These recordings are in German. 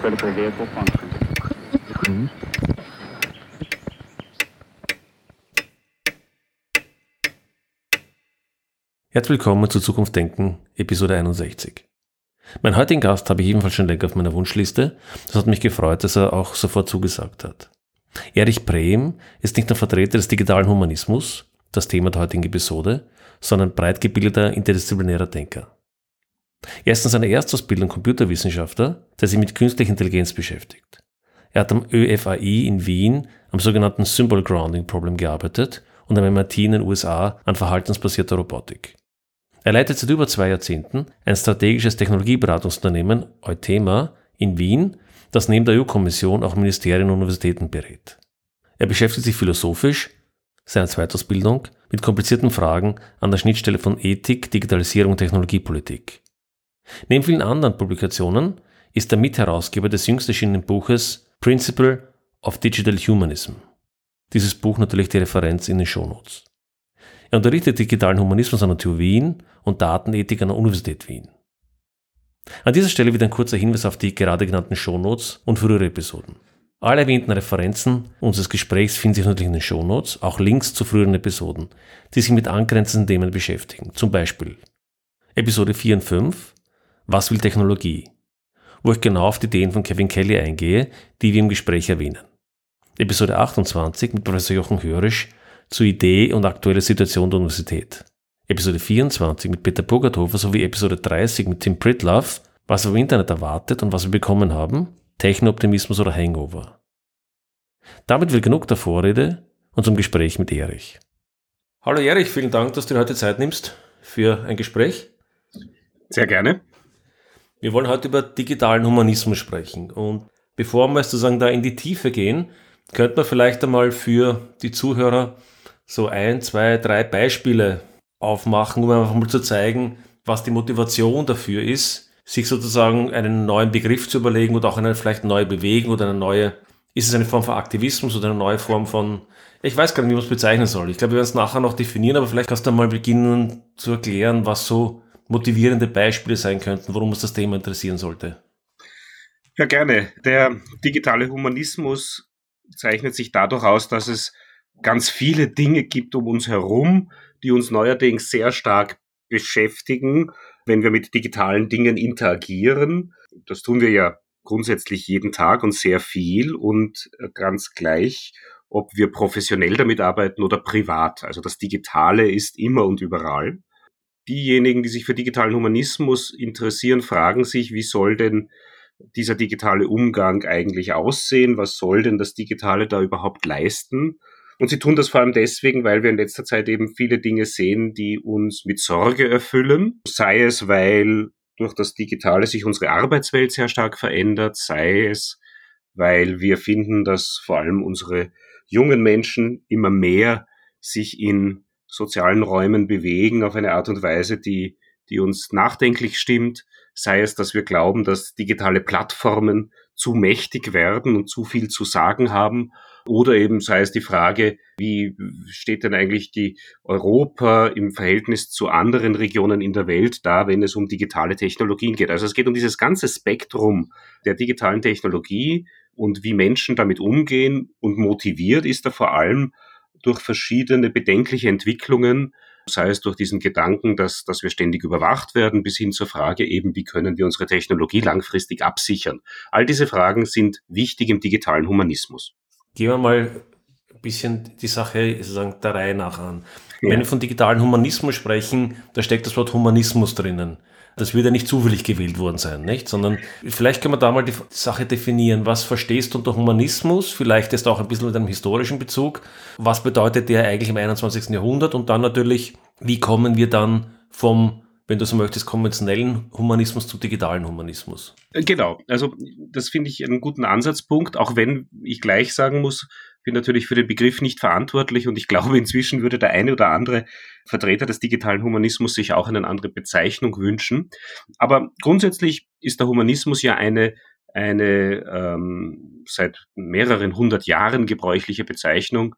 critical vehicle function. Herzlich willkommen zu Zukunft Denken, Episode 61. Mein heutigen Gast habe ich ebenfalls schon länger auf meiner Wunschliste. Das hat mich gefreut, dass er auch sofort zugesagt hat. Erich Brehm ist nicht nur Vertreter des digitalen Humanismus, das Thema der heutigen Episode, sondern breit gebildeter interdisziplinärer Denker. Er ist in seiner Erstausbildung Computerwissenschaftler, der sich mit künstlicher Intelligenz beschäftigt. Er hat am ÖFAI in Wien am sogenannten Symbol Grounding Problem gearbeitet und am MIT in den USA an verhaltensbasierter Robotik. Er leitet seit über zwei Jahrzehnten ein strategisches Technologieberatungsunternehmen Eutema in Wien, das neben der EU-Kommission auch Ministerien und Universitäten berät. Er beschäftigt sich philosophisch, seiner Zweitausbildung, mit komplizierten Fragen an der Schnittstelle von Ethik, Digitalisierung und Technologiepolitik. Neben vielen anderen Publikationen ist er Mitherausgeber des jüngst erschienenen Buches Principle of Digital Humanism. Dieses Buch natürlich die Referenz in den Shownotes. Er unterrichtet digitalen Humanismus an der TU Wien und Datenethik an der Universität Wien. An dieser Stelle wieder ein kurzer Hinweis auf die gerade genannten Shownotes und frühere Episoden. Alle erwähnten Referenzen unseres Gesprächs finden sich natürlich in den Shownotes, auch Links zu früheren Episoden, die sich mit angrenzenden Themen beschäftigen. Zum Beispiel Episode 4 und 5 Was will Technologie? Wo ich genau auf die Ideen von Kevin Kelly eingehe, die wir im Gespräch erwähnen. Episode 28 mit Professor Jochen Hörisch zur Idee und aktuelle Situation der Universität. Episode 24 mit Peter Bogerthofer sowie Episode 30 mit Tim Pritlove, was wir im Internet erwartet und was wir bekommen haben, Techno-Optimismus oder Hangover. Damit wird genug der Vorrede und zum Gespräch mit Erich. Hallo Erich, vielen Dank, dass du dir heute Zeit nimmst für ein Gespräch. Sehr gerne. Wir wollen heute über digitalen Humanismus sprechen und bevor wir sozusagen da in die Tiefe gehen, könnte man vielleicht einmal für die Zuhörer so ein, zwei, drei Beispiele aufmachen, um einfach mal zu zeigen, was die Motivation dafür ist, sich sozusagen einen neuen Begriff zu überlegen oder auch eine vielleicht neue Bewegung oder eine neue, ist es eine Form von Aktivismus oder eine neue Form von, ich weiß gar nicht, wie man es bezeichnen soll. Ich glaube, wir werden es nachher noch definieren, aber vielleicht kannst du mal beginnen zu erklären, was so motivierende Beispiele sein könnten, warum uns das Thema interessieren sollte. Ja, gerne. Der digitale Humanismus zeichnet sich dadurch aus, dass es ganz viele Dinge gibt um uns herum, die uns neuerdings sehr stark beschäftigen, wenn wir mit digitalen Dingen interagieren. Das tun wir ja grundsätzlich jeden Tag und sehr viel und äh, ganz gleich, ob wir professionell damit arbeiten oder privat. Also das Digitale ist immer und überall. Diejenigen, die sich für digitalen Humanismus interessieren, fragen sich, wie soll denn dieser digitale Umgang eigentlich aussehen? Was soll denn das Digitale da überhaupt leisten? Und sie tun das vor allem deswegen, weil wir in letzter Zeit eben viele Dinge sehen, die uns mit Sorge erfüllen. Sei es, weil durch das Digitale sich unsere Arbeitswelt sehr stark verändert, sei es, weil wir finden, dass vor allem unsere jungen Menschen immer mehr sich in sozialen Räumen bewegen auf eine Art und Weise, die, die uns nachdenklich stimmt sei es, dass wir glauben, dass digitale Plattformen zu mächtig werden und zu viel zu sagen haben, oder eben sei es die Frage, wie steht denn eigentlich die Europa im Verhältnis zu anderen Regionen in der Welt da, wenn es um digitale Technologien geht. Also es geht um dieses ganze Spektrum der digitalen Technologie und wie Menschen damit umgehen und motiviert ist er vor allem durch verschiedene bedenkliche Entwicklungen, sei es durch diesen Gedanken, dass, dass wir ständig überwacht werden, bis hin zur Frage eben, wie können wir unsere Technologie langfristig absichern. All diese Fragen sind wichtig im digitalen Humanismus. Gehen wir mal ein bisschen die Sache sozusagen der Reihe nach an. Ja. Wenn wir von digitalen Humanismus sprechen, da steckt das Wort Humanismus drinnen. Das wird ja nicht zufällig gewählt worden sein, nicht? Sondern vielleicht können wir da mal die Sache definieren. Was verstehst du unter Humanismus? Vielleicht ist auch ein bisschen mit einem historischen Bezug. Was bedeutet der eigentlich im 21. Jahrhundert? Und dann natürlich, wie kommen wir dann vom wenn du so möchtest, konventionellen Humanismus zum digitalen Humanismus. Genau, also das finde ich einen guten Ansatzpunkt, auch wenn ich gleich sagen muss, bin natürlich für den Begriff nicht verantwortlich und ich glaube, inzwischen würde der eine oder andere Vertreter des digitalen Humanismus sich auch eine andere Bezeichnung wünschen. Aber grundsätzlich ist der Humanismus ja eine, eine ähm, seit mehreren hundert Jahren gebräuchliche Bezeichnung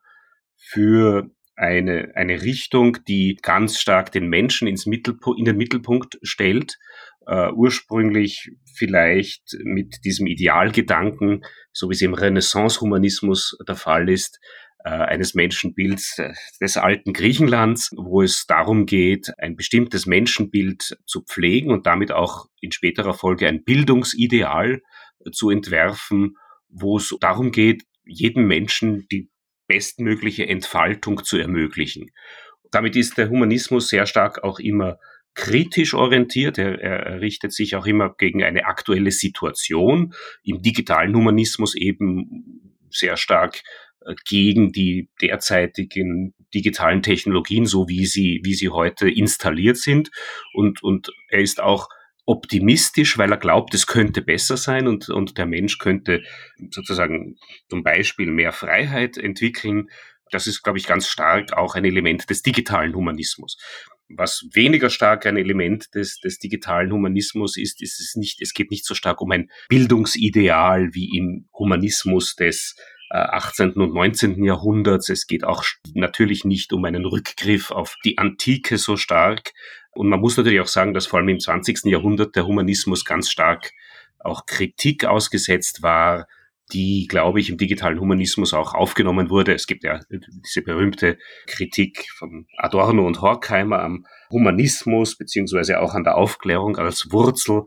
für eine, eine Richtung, die ganz stark den Menschen ins Mittelpunkt, in den Mittelpunkt stellt. Uh, ursprünglich vielleicht mit diesem Idealgedanken, so wie es im Renaissance-Humanismus der Fall ist, uh, eines Menschenbilds äh, des alten Griechenlands, wo es darum geht, ein bestimmtes Menschenbild zu pflegen und damit auch in späterer Folge ein Bildungsideal zu entwerfen, wo es darum geht, jedem Menschen die bestmögliche Entfaltung zu ermöglichen. Damit ist der Humanismus sehr stark auch immer kritisch orientiert. Er, er richtet sich auch immer gegen eine aktuelle Situation. Im digitalen Humanismus eben sehr stark äh, gegen die derzeitigen digitalen Technologien, so wie sie, wie sie heute installiert sind. Und, und er ist auch optimistisch, weil er glaubt, es könnte besser sein und, und der Mensch könnte sozusagen zum Beispiel mehr Freiheit entwickeln. Das ist, glaube ich, ganz stark auch ein Element des digitalen Humanismus. Was weniger stark ein Element des, des digitalen Humanismus ist, ist es nicht, es geht nicht so stark um ein Bildungsideal wie im Humanismus des 18. Äh, und 19. Jahrhunderts. Es geht auch natürlich nicht um einen Rückgriff auf die Antike so stark, und man muss natürlich auch sagen, dass vor allem im 20. Jahrhundert der Humanismus ganz stark auch Kritik ausgesetzt war, die, glaube ich, im digitalen Humanismus auch aufgenommen wurde. Es gibt ja diese berühmte Kritik von Adorno und Horkheimer am Humanismus, beziehungsweise auch an der Aufklärung als Wurzel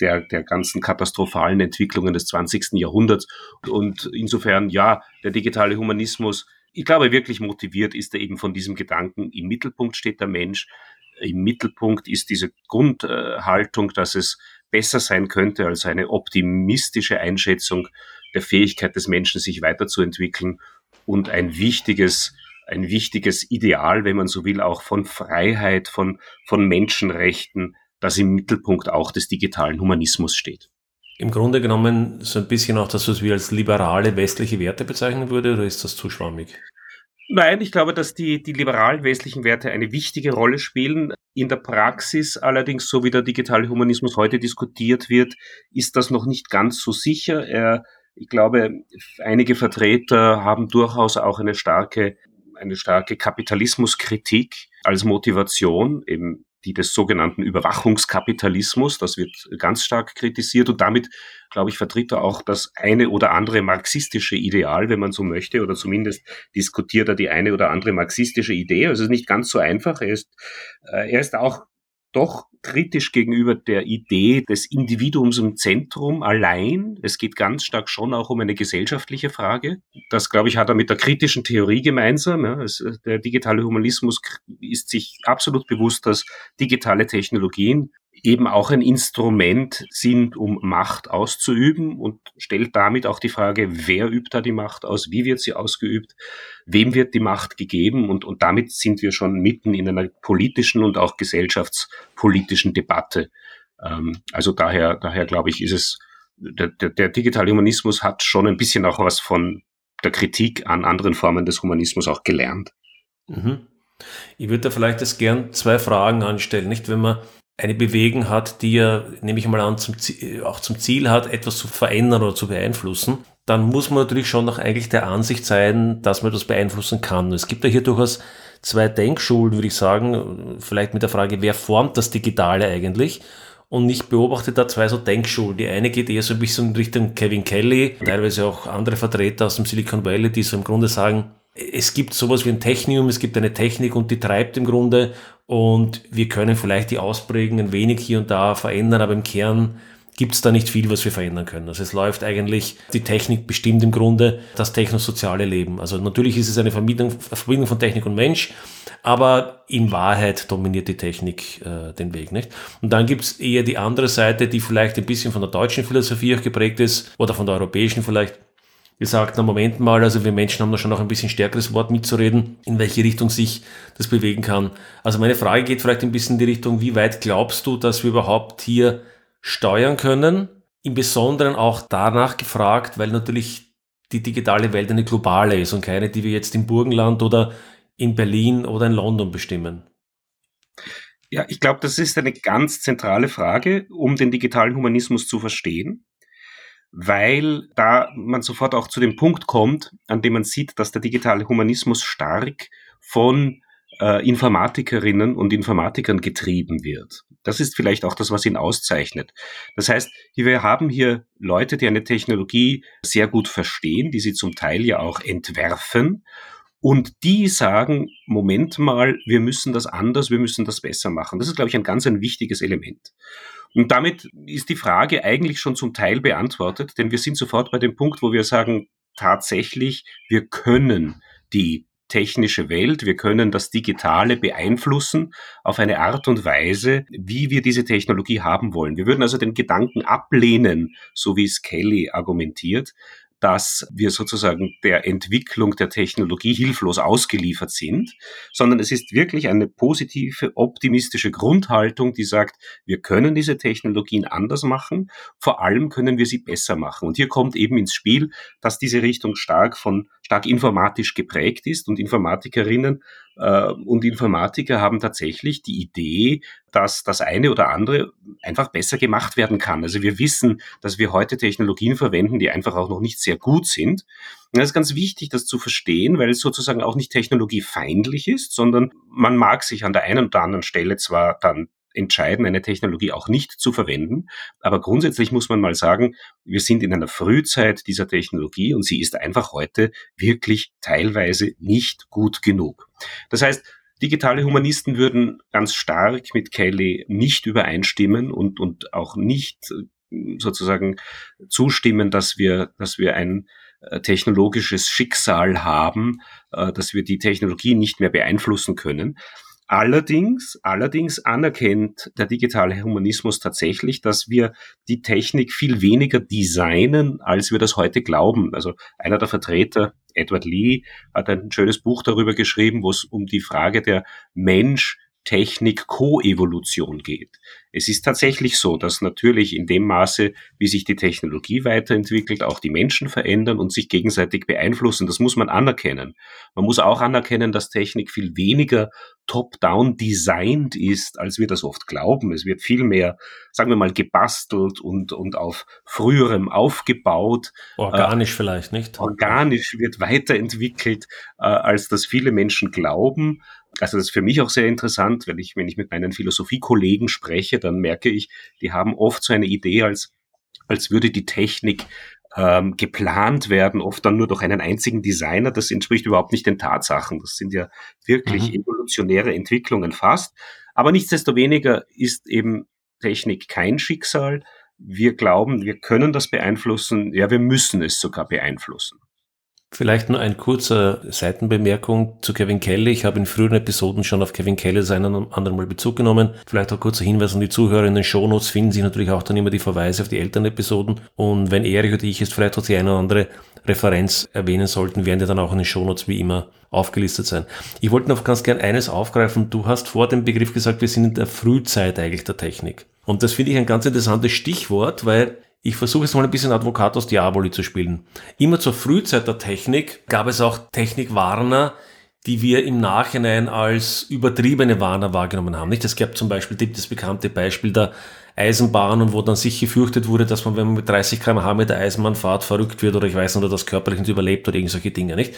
der, der ganzen katastrophalen Entwicklungen des 20. Jahrhunderts. Und insofern, ja, der digitale Humanismus, ich glaube, wirklich motiviert ist er eben von diesem Gedanken, im Mittelpunkt steht der Mensch, im Mittelpunkt ist diese Grundhaltung, dass es besser sein könnte als eine optimistische Einschätzung der Fähigkeit des Menschen, sich weiterzuentwickeln und ein wichtiges, ein wichtiges Ideal, wenn man so will, auch von Freiheit, von, von Menschenrechten, das im Mittelpunkt auch des digitalen Humanismus steht. Im Grunde genommen so ein bisschen auch das, was wir als liberale westliche Werte bezeichnen würde, oder ist das zu schwammig? Nein, ich glaube, dass die, die liberalen westlichen Werte eine wichtige Rolle spielen. In der Praxis allerdings, so wie der digitale Humanismus heute diskutiert wird, ist das noch nicht ganz so sicher. Er, ich glaube, einige Vertreter haben durchaus auch eine starke, eine starke Kapitalismuskritik als Motivation, eben die des sogenannten Überwachungskapitalismus. Das wird ganz stark kritisiert und damit, glaube ich, vertritt er auch das eine oder andere marxistische Ideal, wenn man so möchte, oder zumindest diskutiert er die eine oder andere marxistische Idee. Also es ist nicht ganz so einfach. Er ist, äh, er ist auch doch kritisch gegenüber der Idee des Individuums im Zentrum allein. Es geht ganz stark schon auch um eine gesellschaftliche Frage. Das, glaube ich, hat er mit der kritischen Theorie gemeinsam. Ja. Es, der digitale Humanismus ist sich absolut bewusst, dass digitale Technologien eben auch ein Instrument sind, um Macht auszuüben und stellt damit auch die Frage, wer übt da die Macht aus, wie wird sie ausgeübt, wem wird die Macht gegeben und, und damit sind wir schon mitten in einer politischen und auch gesellschaftspolitischen Debatte. Ähm, also daher, daher glaube ich, ist es, der, der, der digitale Humanismus hat schon ein bisschen auch was von der Kritik an anderen Formen des Humanismus auch gelernt. Mhm. Ich würde da vielleicht jetzt gern zwei Fragen anstellen, nicht? Wenn man eine Bewegung hat, die ja, nehme ich mal an, zum Ziel, auch zum Ziel hat, etwas zu verändern oder zu beeinflussen, dann muss man natürlich schon noch eigentlich der Ansicht sein, dass man das beeinflussen kann. Es gibt ja hier durchaus zwei Denkschulen, würde ich sagen, vielleicht mit der Frage, wer formt das Digitale eigentlich? Und ich beobachte da zwei so Denkschulen. Die eine geht eher so ein bisschen in Richtung Kevin Kelly, teilweise auch andere Vertreter aus dem Silicon Valley, die so im Grunde sagen, es gibt sowas wie ein Technium, es gibt eine Technik und die treibt im Grunde und wir können vielleicht die Ausprägungen ein wenig hier und da verändern, aber im Kern gibt es da nicht viel, was wir verändern können. Also es läuft eigentlich, die Technik bestimmt im Grunde das technosoziale Leben. Also natürlich ist es eine Verbindung, Verbindung von Technik und Mensch, aber in Wahrheit dominiert die Technik äh, den Weg. Nicht? Und dann gibt es eher die andere Seite, die vielleicht ein bisschen von der deutschen Philosophie auch geprägt ist oder von der europäischen vielleicht, gesagt, na Moment mal, also wir Menschen haben da schon noch ein bisschen stärkeres Wort mitzureden, in welche Richtung sich das bewegen kann. Also meine Frage geht vielleicht ein bisschen in die Richtung, wie weit glaubst du, dass wir überhaupt hier steuern können? Im Besonderen auch danach gefragt, weil natürlich die digitale Welt eine globale ist und keine, die wir jetzt im Burgenland oder in Berlin oder in London bestimmen. Ja, ich glaube, das ist eine ganz zentrale Frage, um den digitalen Humanismus zu verstehen weil da man sofort auch zu dem Punkt kommt, an dem man sieht, dass der digitale Humanismus stark von äh, Informatikerinnen und Informatikern getrieben wird. Das ist vielleicht auch das, was ihn auszeichnet. Das heißt, wir haben hier Leute, die eine Technologie sehr gut verstehen, die sie zum Teil ja auch entwerfen und die sagen, Moment mal, wir müssen das anders, wir müssen das besser machen. Das ist, glaube ich, ein ganz ein wichtiges Element. Und damit ist die Frage eigentlich schon zum Teil beantwortet, denn wir sind sofort bei dem Punkt, wo wir sagen, tatsächlich, wir können die technische Welt, wir können das Digitale beeinflussen auf eine Art und Weise, wie wir diese Technologie haben wollen. Wir würden also den Gedanken ablehnen, so wie es Kelly argumentiert, dass wir sozusagen der Entwicklung der Technologie hilflos ausgeliefert sind, sondern es ist wirklich eine positive, optimistische Grundhaltung, die sagt, wir können diese Technologien anders machen, vor allem können wir sie besser machen. Und hier kommt eben ins Spiel, dass diese Richtung stark von stark informatisch geprägt ist und Informatikerinnen und Informatiker haben tatsächlich die Idee, dass das eine oder andere einfach besser gemacht werden kann. Also wir wissen, dass wir heute Technologien verwenden, die einfach auch noch nicht sehr gut sind. Und das ist ganz wichtig, das zu verstehen, weil es sozusagen auch nicht technologiefeindlich ist, sondern man mag sich an der einen oder anderen Stelle zwar dann entscheiden, eine Technologie auch nicht zu verwenden. Aber grundsätzlich muss man mal sagen, wir sind in einer Frühzeit dieser Technologie und sie ist einfach heute wirklich teilweise nicht gut genug. Das heißt, Digitale Humanisten würden ganz stark mit Kelly nicht übereinstimmen und, und auch nicht äh, sozusagen zustimmen, dass wir, dass wir ein äh, technologisches Schicksal haben, äh, dass wir die Technologie nicht mehr beeinflussen können. Allerdings, allerdings anerkennt der digitale Humanismus tatsächlich, dass wir die Technik viel weniger designen, als wir das heute glauben. Also einer der Vertreter, Edward Lee, hat ein schönes Buch darüber geschrieben, wo es um die Frage der Mensch Technik-Koevolution geht. Es ist tatsächlich so, dass natürlich in dem Maße, wie sich die Technologie weiterentwickelt, auch die Menschen verändern und sich gegenseitig beeinflussen. Das muss man anerkennen. Man muss auch anerkennen, dass Technik viel weniger top-down designt ist, als wir das oft glauben. Es wird viel mehr, sagen wir mal, gebastelt und, und auf früherem aufgebaut. Organisch äh, vielleicht, nicht? Organisch wird weiterentwickelt, äh, als das viele Menschen glauben. Also das ist für mich auch sehr interessant, wenn ich, wenn ich mit meinen Philosophiekollegen spreche, dann merke ich, die haben oft so eine Idee, als, als würde die Technik ähm, geplant werden, oft dann nur durch einen einzigen Designer. Das entspricht überhaupt nicht den Tatsachen. Das sind ja wirklich mhm. evolutionäre Entwicklungen fast. Aber nichtsdestoweniger ist eben Technik kein Schicksal. Wir glauben, wir können das beeinflussen. Ja, wir müssen es sogar beeinflussen. Vielleicht nur ein kurzer Seitenbemerkung zu Kevin Kelly. Ich habe in früheren Episoden schon auf Kevin Kelly das einen oder anderen Mal Bezug genommen. Vielleicht auch kurzer Hinweis an die Zuhörer. In den Shownotes finden Sie natürlich auch dann immer die Verweise auf die älteren Episoden. Und wenn Erich oder ich jetzt vielleicht auch die eine oder andere Referenz erwähnen sollten, werden die dann auch in den Shownotes wie immer aufgelistet sein. Ich wollte noch ganz gern eines aufgreifen. Du hast vor dem Begriff gesagt, wir sind in der Frühzeit eigentlich der Technik. Und das finde ich ein ganz interessantes Stichwort, weil ich versuche jetzt mal ein bisschen Advocatus Diaboli zu spielen. Immer zur Frühzeit der Technik gab es auch Technikwarner, die wir im Nachhinein als übertriebene Warner wahrgenommen haben. Nicht? Es gab zum Beispiel das bekannte Beispiel der Eisenbahn und wo dann sich gefürchtet wurde, dass man, wenn man mit 30 km/h mit der Eisenbahn fahrt, verrückt wird oder ich weiß nicht, oder das körperlich nicht überlebt oder irgendwelche Dinge, nicht?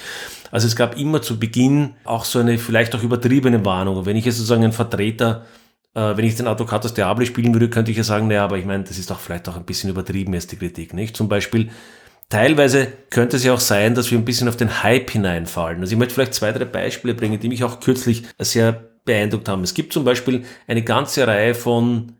Also es gab immer zu Beginn auch so eine vielleicht auch übertriebene Warnung. Wenn ich jetzt sozusagen ein Vertreter äh, wenn ich den Advocatus Diablo spielen würde, könnte ich ja sagen, naja, aber ich meine, das ist doch vielleicht auch ein bisschen übertrieben ist die Kritik, nicht? Zum Beispiel, teilweise könnte es ja auch sein, dass wir ein bisschen auf den Hype hineinfallen. Also ich möchte vielleicht zwei, drei Beispiele bringen, die mich auch kürzlich sehr beeindruckt haben. Es gibt zum Beispiel eine ganze Reihe von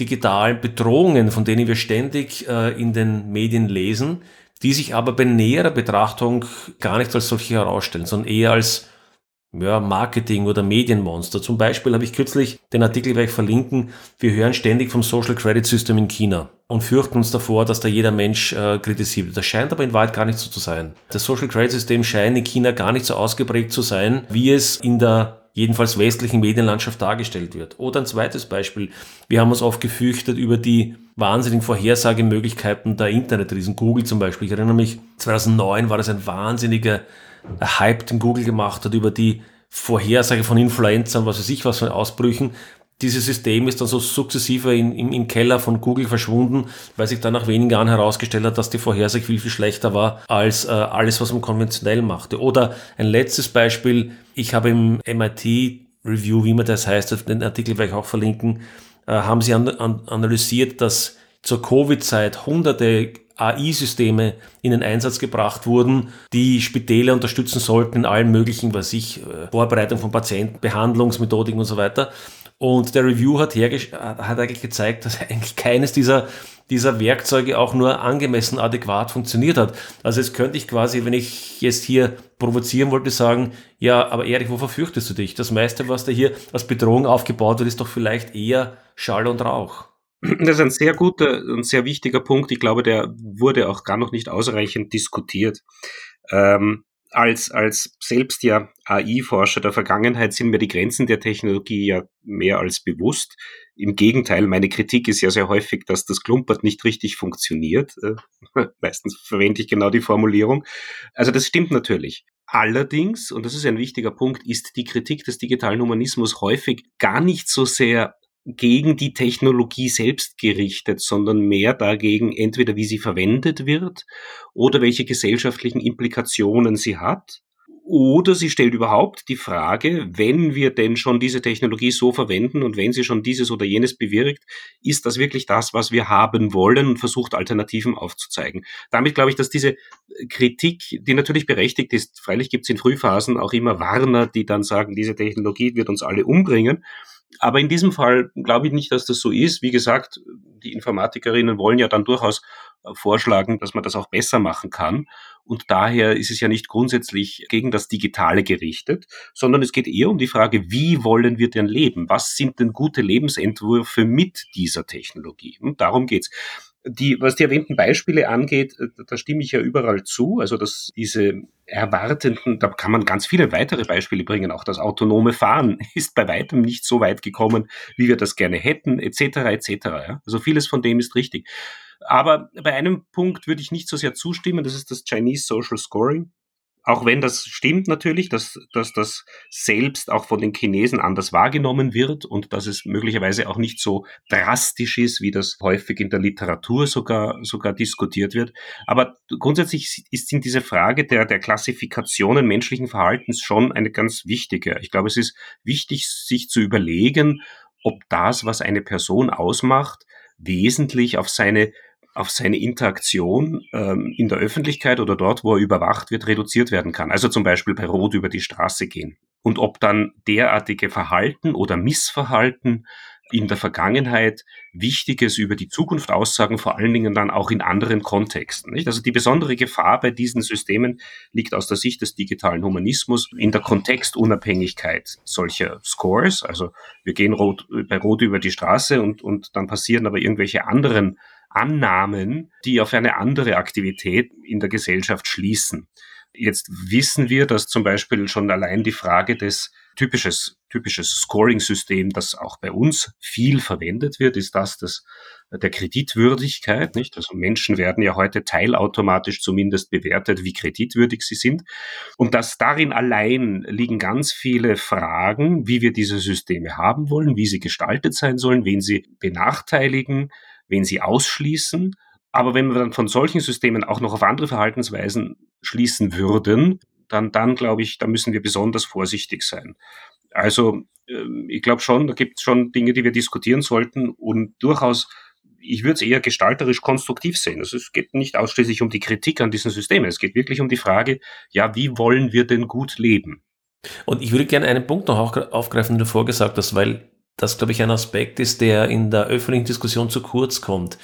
digitalen Bedrohungen, von denen wir ständig äh, in den Medien lesen, die sich aber bei näherer Betrachtung gar nicht als solche herausstellen, sondern eher als ja, Marketing- oder Medienmonster. Zum Beispiel habe ich kürzlich den Artikel werde ich verlinken. Wir hören ständig vom Social Credit System in China und fürchten uns davor, dass da jeder Mensch äh, kritisiert wird. Das scheint aber in Wahrheit gar nicht so zu sein. Das Social Credit System scheint in China gar nicht so ausgeprägt zu sein, wie es in der jedenfalls westlichen Medienlandschaft dargestellt wird. Oder ein zweites Beispiel. Wir haben uns oft gefürchtet über die wahnsinnigen Vorhersagemöglichkeiten der Internetriesen. Google zum Beispiel. Ich erinnere mich, 2009 war das ein wahnsinniger Hype, den Google gemacht hat über die Vorhersage von Influenza und was weiß ich was von Ausbrüchen. dieses System ist dann so sukzessive in, in, im Keller von Google verschwunden, weil sich dann nach wenigen Jahren herausgestellt hat, dass die Vorhersage viel, viel schlechter war als äh, alles, was man konventionell machte. Oder ein letztes Beispiel, ich habe im MIT Review, wie man das heißt, den Artikel werde ich auch verlinken, äh, haben sie an, an, analysiert, dass zur Covid-Zeit hunderte AI-Systeme in den Einsatz gebracht wurden, die Spitäle unterstützen sollten in allen möglichen, was ich, äh, Vorbereitung von Patienten, Behandlungsmethodiken und so weiter. Und der Review hat, hat eigentlich gezeigt, dass eigentlich keines dieser, dieser Werkzeuge auch nur angemessen adäquat funktioniert hat. Also jetzt könnte ich quasi, wenn ich jetzt hier provozieren wollte, sagen, ja, aber Erich, wovor fürchtest du dich? Das meiste, was da hier als Bedrohung aufgebaut wird, ist doch vielleicht eher Schall und Rauch. Das ist ein sehr guter und sehr wichtiger Punkt. Ich glaube, der wurde auch gar noch nicht ausreichend diskutiert. Ähm, als, als selbst ja AI-Forscher der Vergangenheit sind mir die Grenzen der Technologie ja mehr als bewusst. Im Gegenteil, meine Kritik ist ja sehr häufig, dass das Klumpert nicht richtig funktioniert. Äh, meistens verwende ich genau die Formulierung. Also das stimmt natürlich. Allerdings, und das ist ein wichtiger Punkt, ist die Kritik des digitalen Humanismus häufig gar nicht so sehr gegen die Technologie selbst gerichtet, sondern mehr dagegen, entweder wie sie verwendet wird oder welche gesellschaftlichen Implikationen sie hat. Oder sie stellt überhaupt die Frage, wenn wir denn schon diese Technologie so verwenden und wenn sie schon dieses oder jenes bewirkt, ist das wirklich das, was wir haben wollen und versucht Alternativen aufzuzeigen. Damit glaube ich, dass diese Kritik, die natürlich berechtigt ist, freilich gibt es in Frühphasen auch immer Warner, die dann sagen, diese Technologie wird uns alle umbringen. Aber in diesem Fall glaube ich nicht, dass das so ist. Wie gesagt, die Informatikerinnen wollen ja dann durchaus äh, vorschlagen, dass man das auch besser machen kann. Und daher ist es ja nicht grundsätzlich gegen das Digitale gerichtet, sondern es geht eher um die Frage, wie wollen wir denn leben? Was sind denn gute Lebensentwürfe mit dieser Technologie? Und darum geht's die, was die erwähnten Beispiele angeht, äh, da stimme ich ja überall zu. Also, dass diese erwartenden, da kann man ganz viele weitere Beispiele bringen. Auch das autonome Fahren ist bei weitem nicht so weit gekommen, wie wir das gerne hätten, etc., etc. Also vieles von dem ist richtig. Aber bei einem Punkt würde ich nicht so sehr zustimmen, das ist das Chinese Social Scoring auch wenn das stimmt natürlich, dass, dass das selbst auch von den Chinesen anders wahrgenommen wird und dass es möglicherweise auch nicht so drastisch ist, wie das häufig in der Literatur sogar, sogar diskutiert wird. Aber grundsätzlich ist in diese Frage der, der Klassifikationen menschlichen Verhaltens schon eine ganz wichtige. Ich glaube, es ist wichtig, sich zu überlegen, ob das, was eine Person ausmacht, wesentlich auf seine auf seine Interaktion ähm, in der Öffentlichkeit oder dort, wo er überwacht wird, reduziert werden kann. Also zum Beispiel bei Rot über die Straße gehen. Und ob dann derartige Verhalten oder Missverhalten in der Vergangenheit Wichtiges über die Zukunft aussagen, vor allen Dingen dann auch in anderen Kontexten. Nicht? Also die besondere Gefahr bei diesen Systemen liegt aus der Sicht des digitalen Humanismus in der Kontextunabhängigkeit solcher Scores. Also wir gehen rot, bei Rot über die Straße und, und dann passieren aber irgendwelche anderen Annahmen, die auf eine andere Aktivität in der Gesellschaft schließen. Jetzt wissen wir, dass zum Beispiel schon allein die Frage des typisches, typisches Scoring-System, das auch bei uns viel verwendet wird, ist das des, der Kreditwürdigkeit, nicht? Also Menschen werden ja heute teilautomatisch zumindest bewertet, wie kreditwürdig sie sind. Und dass darin allein liegen ganz viele Fragen, wie wir diese Systeme haben wollen, wie sie gestaltet sein sollen, wen sie benachteiligen, wen sie ausschließen. Aber wenn wir dann von solchen Systemen auch noch auf andere Verhaltensweisen schließen würden, dann, dann glaube ich, da müssen wir besonders vorsichtig sein. Also ähm, ich glaube schon, da gibt es schon Dinge, die wir diskutieren sollten und durchaus, ich würde es eher gestalterisch konstruktiv sehen. Also es geht nicht ausschließlich um die Kritik an diesen Systemen, es geht wirklich um die Frage, ja, wie wollen wir denn gut leben? Und ich würde gerne einen Punkt noch aufgreifen, den du vorgesagt hast, weil das, glaube ich, ein Aspekt ist, der in der öffentlichen Diskussion zu kurz kommt.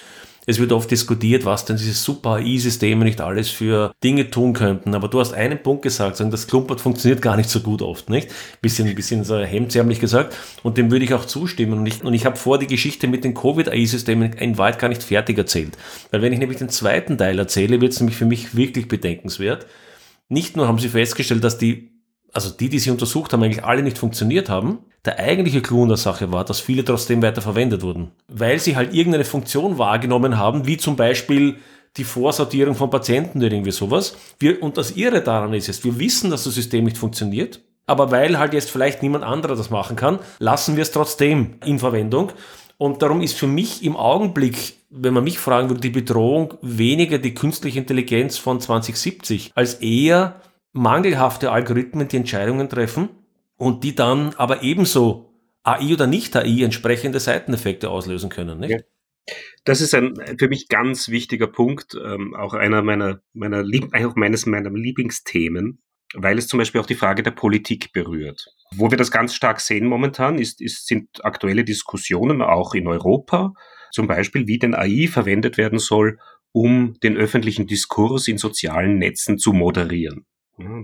Es wird oft diskutiert, was denn diese super AI-Systeme nicht alles für Dinge tun könnten. Aber du hast einen Punkt gesagt, sagen, das Klumpert funktioniert gar nicht so gut oft, nicht? Bisschen, bisschen so hemdsärmlich gesagt. Und dem würde ich auch zustimmen. Und ich, und ich habe vor, die Geschichte mit den Covid-AI-Systemen in Wahrheit gar nicht fertig erzählt. Weil wenn ich nämlich den zweiten Teil erzähle, wird es nämlich für mich wirklich bedenkenswert. Nicht nur haben sie festgestellt, dass die also die, die sie untersucht haben, eigentlich alle nicht funktioniert haben. Der eigentliche Clou in der Sache war, dass viele trotzdem weiter verwendet wurden. Weil sie halt irgendeine Funktion wahrgenommen haben, wie zum Beispiel die Vorsortierung von Patienten oder irgendwie sowas. Wir, und das Irre daran ist jetzt, wir wissen, dass das System nicht funktioniert, aber weil halt jetzt vielleicht niemand anderer das machen kann, lassen wir es trotzdem in Verwendung. Und darum ist für mich im Augenblick, wenn man mich fragen würde, die Bedrohung weniger die künstliche Intelligenz von 2070, als eher mangelhafte Algorithmen, die Entscheidungen treffen und die dann aber ebenso AI oder nicht AI entsprechende Seiteneffekte auslösen können. Nicht? Ja. Das ist ein für mich ganz wichtiger Punkt, ähm, auch einer meiner, meiner Lieb auch meines meiner Lieblingsthemen, weil es zum Beispiel auch die Frage der Politik berührt. Wo wir das ganz stark sehen momentan, ist, ist, sind aktuelle Diskussionen auch in Europa, zum Beispiel wie denn AI verwendet werden soll, um den öffentlichen Diskurs in sozialen Netzen zu moderieren.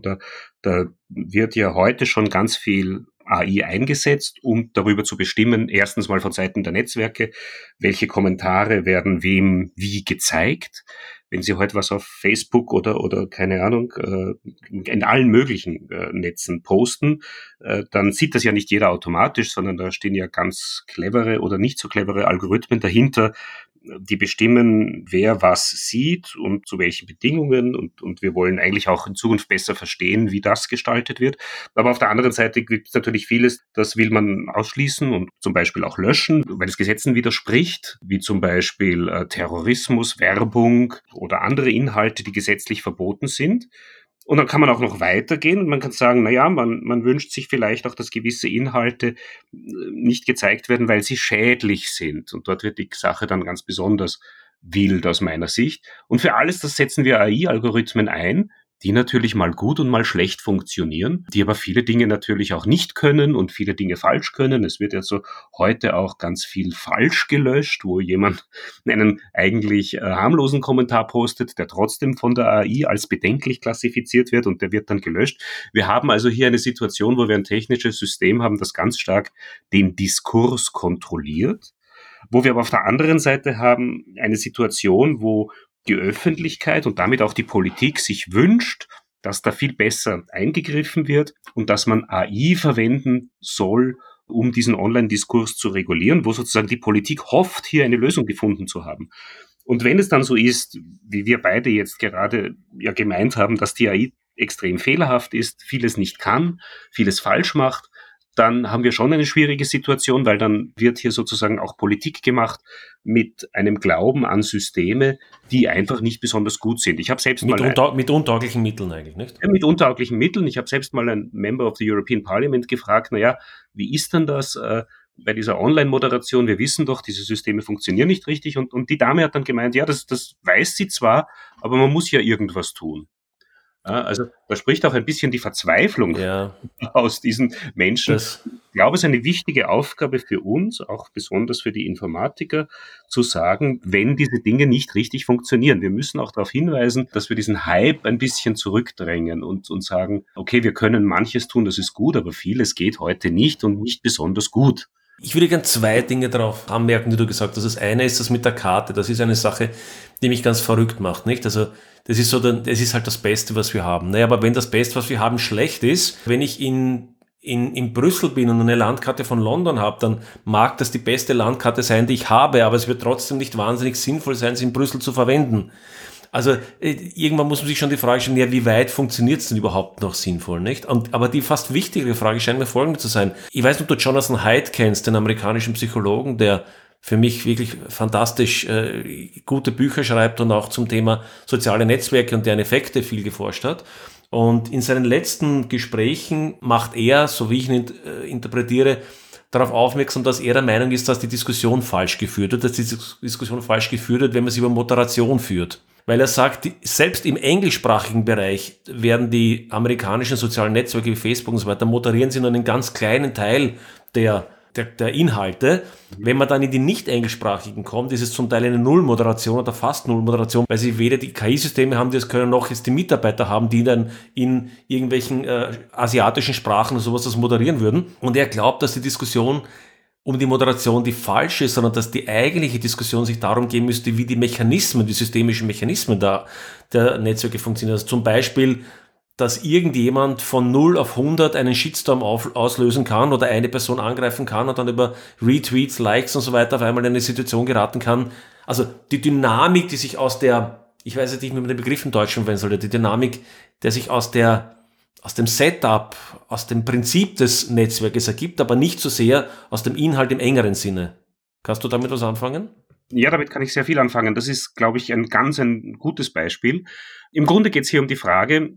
Da, da wird ja heute schon ganz viel AI eingesetzt, um darüber zu bestimmen, erstens mal von Seiten der Netzwerke, welche Kommentare werden wem wie gezeigt. Wenn Sie heute was auf Facebook oder, oder keine Ahnung, äh, in allen möglichen äh, Netzen posten, äh, dann sieht das ja nicht jeder automatisch, sondern da stehen ja ganz clevere oder nicht so clevere Algorithmen dahinter, die bestimmen, wer was sieht und zu welchen Bedingungen. Und, und wir wollen eigentlich auch in Zukunft besser verstehen, wie das gestaltet wird. Aber auf der anderen Seite gibt es natürlich vieles, das will man ausschließen und zum Beispiel auch löschen, weil es Gesetzen widerspricht, wie zum Beispiel äh, Terrorismus, Werbung oder andere Inhalte, die gesetzlich verboten sind. Und dann kann man auch noch weitergehen und man kann sagen, na ja, man, man wünscht sich vielleicht auch, dass gewisse Inhalte äh, nicht gezeigt werden, weil sie schädlich sind. Und dort wird die Sache dann ganz besonders wild aus meiner Sicht. Und für alles das setzen wir AI-Algorithmen ein, die natürlich mal gut und mal schlecht funktionieren, die aber viele Dinge natürlich auch nicht können und viele Dinge falsch können. Es wird ja so heute auch ganz viel falsch gelöscht, wo jemand einen eigentlich äh, harmlosen Kommentar postet, der trotzdem von der AI als bedenklich klassifiziert wird und der wird dann gelöscht. Wir haben also hier eine Situation, wo wir ein technisches System haben, das ganz stark den Diskurs kontrolliert wo wir aber auf der anderen Seite haben eine Situation, wo die Öffentlichkeit und damit auch die Politik sich wünscht, dass da viel besser eingegriffen wird und dass man AI verwenden soll, um diesen Online-Diskurs zu regulieren, wo sozusagen die Politik hofft, hier eine Lösung gefunden zu haben. Und wenn es dann so ist, wie wir beide jetzt gerade ja gemeint haben, dass die AI extrem fehlerhaft ist, vieles nicht kann, vieles falsch macht, dann haben wir schon eine schwierige Situation, weil dann wird hier sozusagen auch Politik gemacht mit einem Glauben an Systeme, die einfach nicht besonders gut sind. Ich habe selbst mit mal unta mit untauglichen Mitteln eigentlich, nicht? mit untauglichen Mitteln. Ich habe selbst mal einen Member of the European Parliament gefragt, naja, wie ist denn das äh, bei dieser Online-Moderation? Wir wissen doch, diese Systeme funktionieren nicht richtig. Und, und die Dame hat dann gemeint, ja, das, das weiß sie zwar, aber man muss ja irgendwas tun. Ja, also da spricht auch ein bisschen die Verzweiflung ja. aus diesen Menschen. Das ich glaube, es ist eine wichtige Aufgabe für uns, auch besonders für die Informatiker, zu sagen, wenn diese Dinge nicht richtig funktionieren. Wir müssen auch darauf hinweisen, dass wir diesen Hype ein bisschen zurückdrängen und, und sagen, okay, wir können manches tun, das ist gut, aber vieles geht heute nicht und nicht besonders gut. Ich würde gerne zwei Dinge darauf anmerken, die du gesagt hast. Das eine ist das mit der Karte. Das ist eine Sache, die mich ganz verrückt macht, nicht? Also, das ist so, das ist halt das Beste, was wir haben. Naja, aber wenn das Beste, was wir haben, schlecht ist, wenn ich in in, in Brüssel bin und eine Landkarte von London habe, dann mag das die beste Landkarte sein, die ich habe, aber es wird trotzdem nicht wahnsinnig sinnvoll sein, sie in Brüssel zu verwenden. Also äh, irgendwann muss man sich schon die Frage stellen, ja, wie weit funktioniert es denn überhaupt noch sinnvoll, nicht? Und, aber die fast wichtigere Frage scheint mir folgende zu sein. Ich weiß nicht, ob du Jonathan Haidt kennst, den amerikanischen Psychologen, der für mich wirklich fantastisch äh, gute Bücher schreibt und auch zum Thema soziale Netzwerke und deren Effekte viel geforscht hat. Und in seinen letzten Gesprächen macht er, so wie ich ihn äh, interpretiere, darauf aufmerksam, dass er der Meinung ist, dass die Diskussion falsch geführt wird, dass die Diskussion falsch geführt wird, wenn man sie über Moderation führt. Weil er sagt, selbst im englischsprachigen Bereich werden die amerikanischen sozialen Netzwerke wie Facebook und so weiter moderieren sie nur einen ganz kleinen Teil der der, der Inhalte. Wenn man dann in die nicht englischsprachigen kommt, ist es zum Teil eine Nullmoderation oder fast Nullmoderation, weil sie weder die KI-Systeme haben, die es können, noch jetzt die Mitarbeiter haben, die dann in irgendwelchen äh, asiatischen Sprachen oder sowas das moderieren würden. Und er glaubt, dass die Diskussion um die Moderation die falsche ist, sondern dass die eigentliche Diskussion sich darum gehen müsste, wie die Mechanismen, die systemischen Mechanismen da, der Netzwerke funktionieren. Also zum Beispiel dass irgendjemand von 0 auf 100 einen Shitstorm auf, auslösen kann oder eine Person angreifen kann und dann über Retweets, Likes und so weiter auf einmal in eine Situation geraten kann. Also die Dynamik, die sich aus der, ich weiß jetzt nicht, wie man den Begriff im Deutschen verwenden sollte, die Dynamik, der sich aus der aus dem Setup, aus dem Prinzip des Netzwerkes ergibt, aber nicht so sehr aus dem Inhalt im engeren Sinne. Kannst du damit was anfangen? Ja, damit kann ich sehr viel anfangen. Das ist, glaube ich, ein ganz ein gutes Beispiel. Im Grunde geht es hier um die Frage,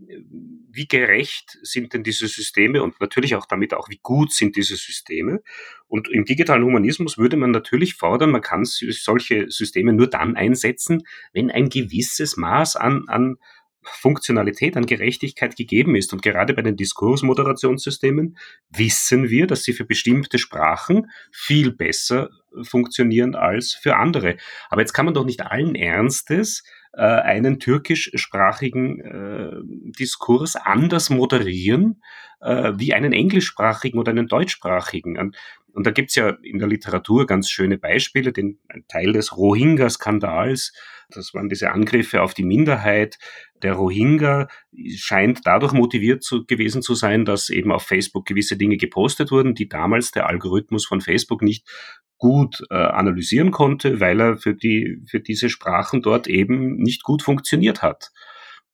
wie gerecht sind denn diese Systeme und natürlich auch damit auch, wie gut sind diese Systeme. Und im digitalen Humanismus würde man natürlich fordern, man kann solche Systeme nur dann einsetzen, wenn ein gewisses Maß an, an Funktionalität, an Gerechtigkeit gegeben ist. Und gerade bei den Diskursmoderationssystemen wissen wir, dass sie für bestimmte Sprachen viel besser funktionieren als für andere. Aber jetzt kann man doch nicht allen Ernstes äh, einen türkischsprachigen äh, Diskurs anders moderieren äh, wie einen englischsprachigen oder einen deutschsprachigen. Und, da gibt's ja in der Literatur ganz schöne Beispiele, den ein Teil des Rohingya-Skandals, das waren diese Angriffe auf die Minderheit der Rohingya, scheint dadurch motiviert zu, gewesen zu sein, dass eben auf Facebook gewisse Dinge gepostet wurden, die damals der Algorithmus von Facebook nicht gut äh, analysieren konnte, weil er für die für diese Sprachen dort eben nicht gut funktioniert hat.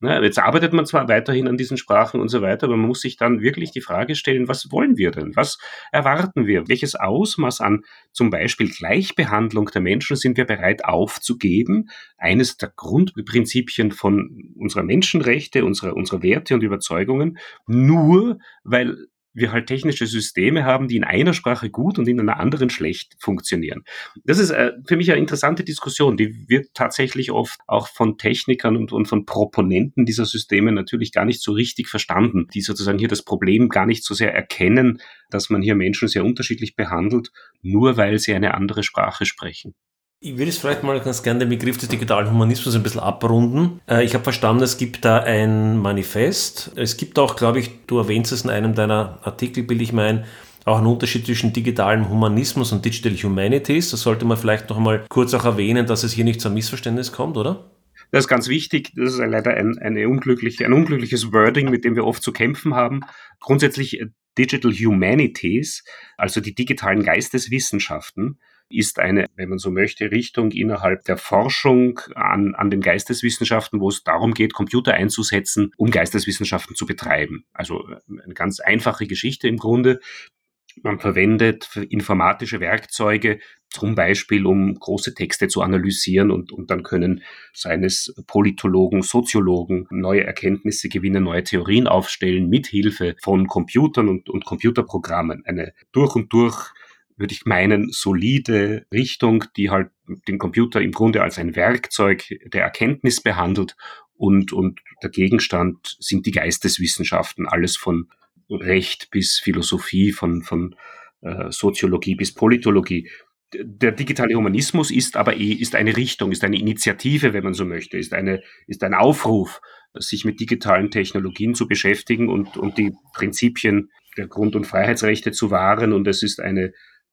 Ja, jetzt arbeitet man zwar weiterhin an diesen Sprachen und so weiter, aber man muss sich dann wirklich die Frage stellen, was wollen wir denn? Was erwarten wir? Welches Ausmaß an zum Beispiel Gleichbehandlung der Menschen sind wir bereit aufzugeben? Eines der Grundprinzipien von unserer Menschenrechte, unserer, unserer Werte und Überzeugungen, nur weil wir halt technische Systeme haben, die in einer Sprache gut und in einer anderen schlecht funktionieren. Das ist äh, für mich eine interessante Diskussion, die wird tatsächlich oft auch von Technikern und, und von Proponenten dieser Systeme natürlich gar nicht so richtig verstanden, die sozusagen hier das Problem gar nicht so sehr erkennen, dass man hier Menschen sehr unterschiedlich behandelt, nur weil sie eine andere Sprache sprechen. Ich würde es vielleicht mal ganz gerne den Begriff des digitalen Humanismus ein bisschen abrunden. Äh, ich habe verstanden, es gibt da ein Manifest. Es gibt auch, glaube ich, du erwähnst es in einem deiner Artikel, bilde ich mein, auch einen Unterschied zwischen digitalem Humanismus und Digital Humanities. Das sollte man vielleicht noch einmal kurz auch erwähnen, dass es hier nicht zu einem Missverständnis kommt, oder? Das ist ganz wichtig. Das ist leider ein, eine unglückliche, ein unglückliches Wording, mit dem wir oft zu kämpfen haben. Grundsätzlich äh, Digital Humanities, also die digitalen Geisteswissenschaften, ist eine, wenn man so möchte, Richtung innerhalb der Forschung an, an den Geisteswissenschaften, wo es darum geht, Computer einzusetzen, um Geisteswissenschaften zu betreiben. Also äh, eine ganz einfache Geschichte im Grunde. Man verwendet informatische Werkzeuge, zum Beispiel um große Texte zu analysieren und, und dann können seines Politologen, Soziologen neue Erkenntnisse gewinnen, neue Theorien aufstellen, mithilfe von Computern und, und Computerprogrammen. Eine durch und durch würde ich meinen, solide Richtung, die halt den Computer im Grunde als ein Werkzeug der Erkenntnis behandelt und, und der Gegenstand sind die Geisteswissenschaften, alles von Recht bis Philosophie, von, von äh, Soziologie bis Politologie. Der digitale Humanismus ist aber eh, ist eine Richtung, ist eine Initiative, wenn man so möchte, ist eine, ist ein Aufruf, sich mit digitalen Technologien zu beschäftigen und, und die Prinzipien der Grund- und Freiheitsrechte zu wahren. Und es ist eine,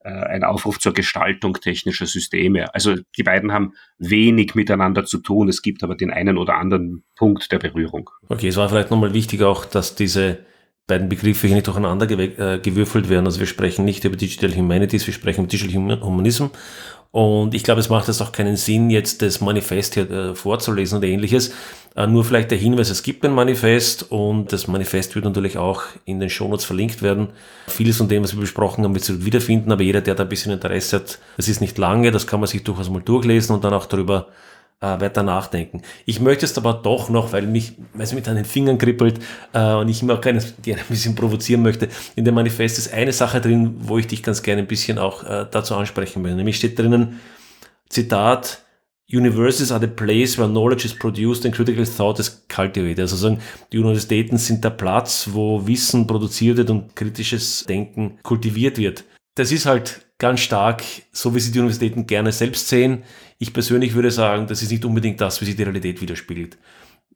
ein Aufruf zur Gestaltung technischer Systeme. Also die beiden haben wenig miteinander zu tun. Es gibt aber den einen oder anderen Punkt der Berührung. Okay, es war vielleicht nochmal wichtig auch, dass diese beiden Begriffe hier nicht durcheinander äh, gewürfelt werden. Also wir sprechen nicht über Digital Humanities, wir sprechen über Digital Humanism und ich glaube, es macht jetzt auch keinen Sinn, jetzt das Manifest hier äh, vorzulesen oder ähnliches. Äh, nur vielleicht der Hinweis, es gibt ein Manifest und das Manifest wird natürlich auch in den Shownotes verlinkt werden. Vieles von dem, was wir besprochen haben, wird sich wiederfinden, aber jeder, der da ein bisschen Interesse hat, das ist nicht lange, das kann man sich durchaus mal durchlesen und dann auch darüber äh, weiter nachdenken. Ich möchte es aber doch noch, weil mich, weil es mit an den Fingern kribbelt äh, und ich immer auch gerne, gerne ein bisschen provozieren möchte, in dem Manifest ist eine Sache drin, wo ich dich ganz gerne ein bisschen auch äh, dazu ansprechen möchte. Nämlich steht drinnen, Zitat, Universities are the place where knowledge is produced and critical thought is cultivated. Also sagen, die Universitäten sind der Platz, wo Wissen produziert wird und kritisches Denken kultiviert wird. Das ist halt ganz stark, so wie sie die Universitäten gerne selbst sehen. Ich persönlich würde sagen, das ist nicht unbedingt das, wie sich die Realität widerspiegelt.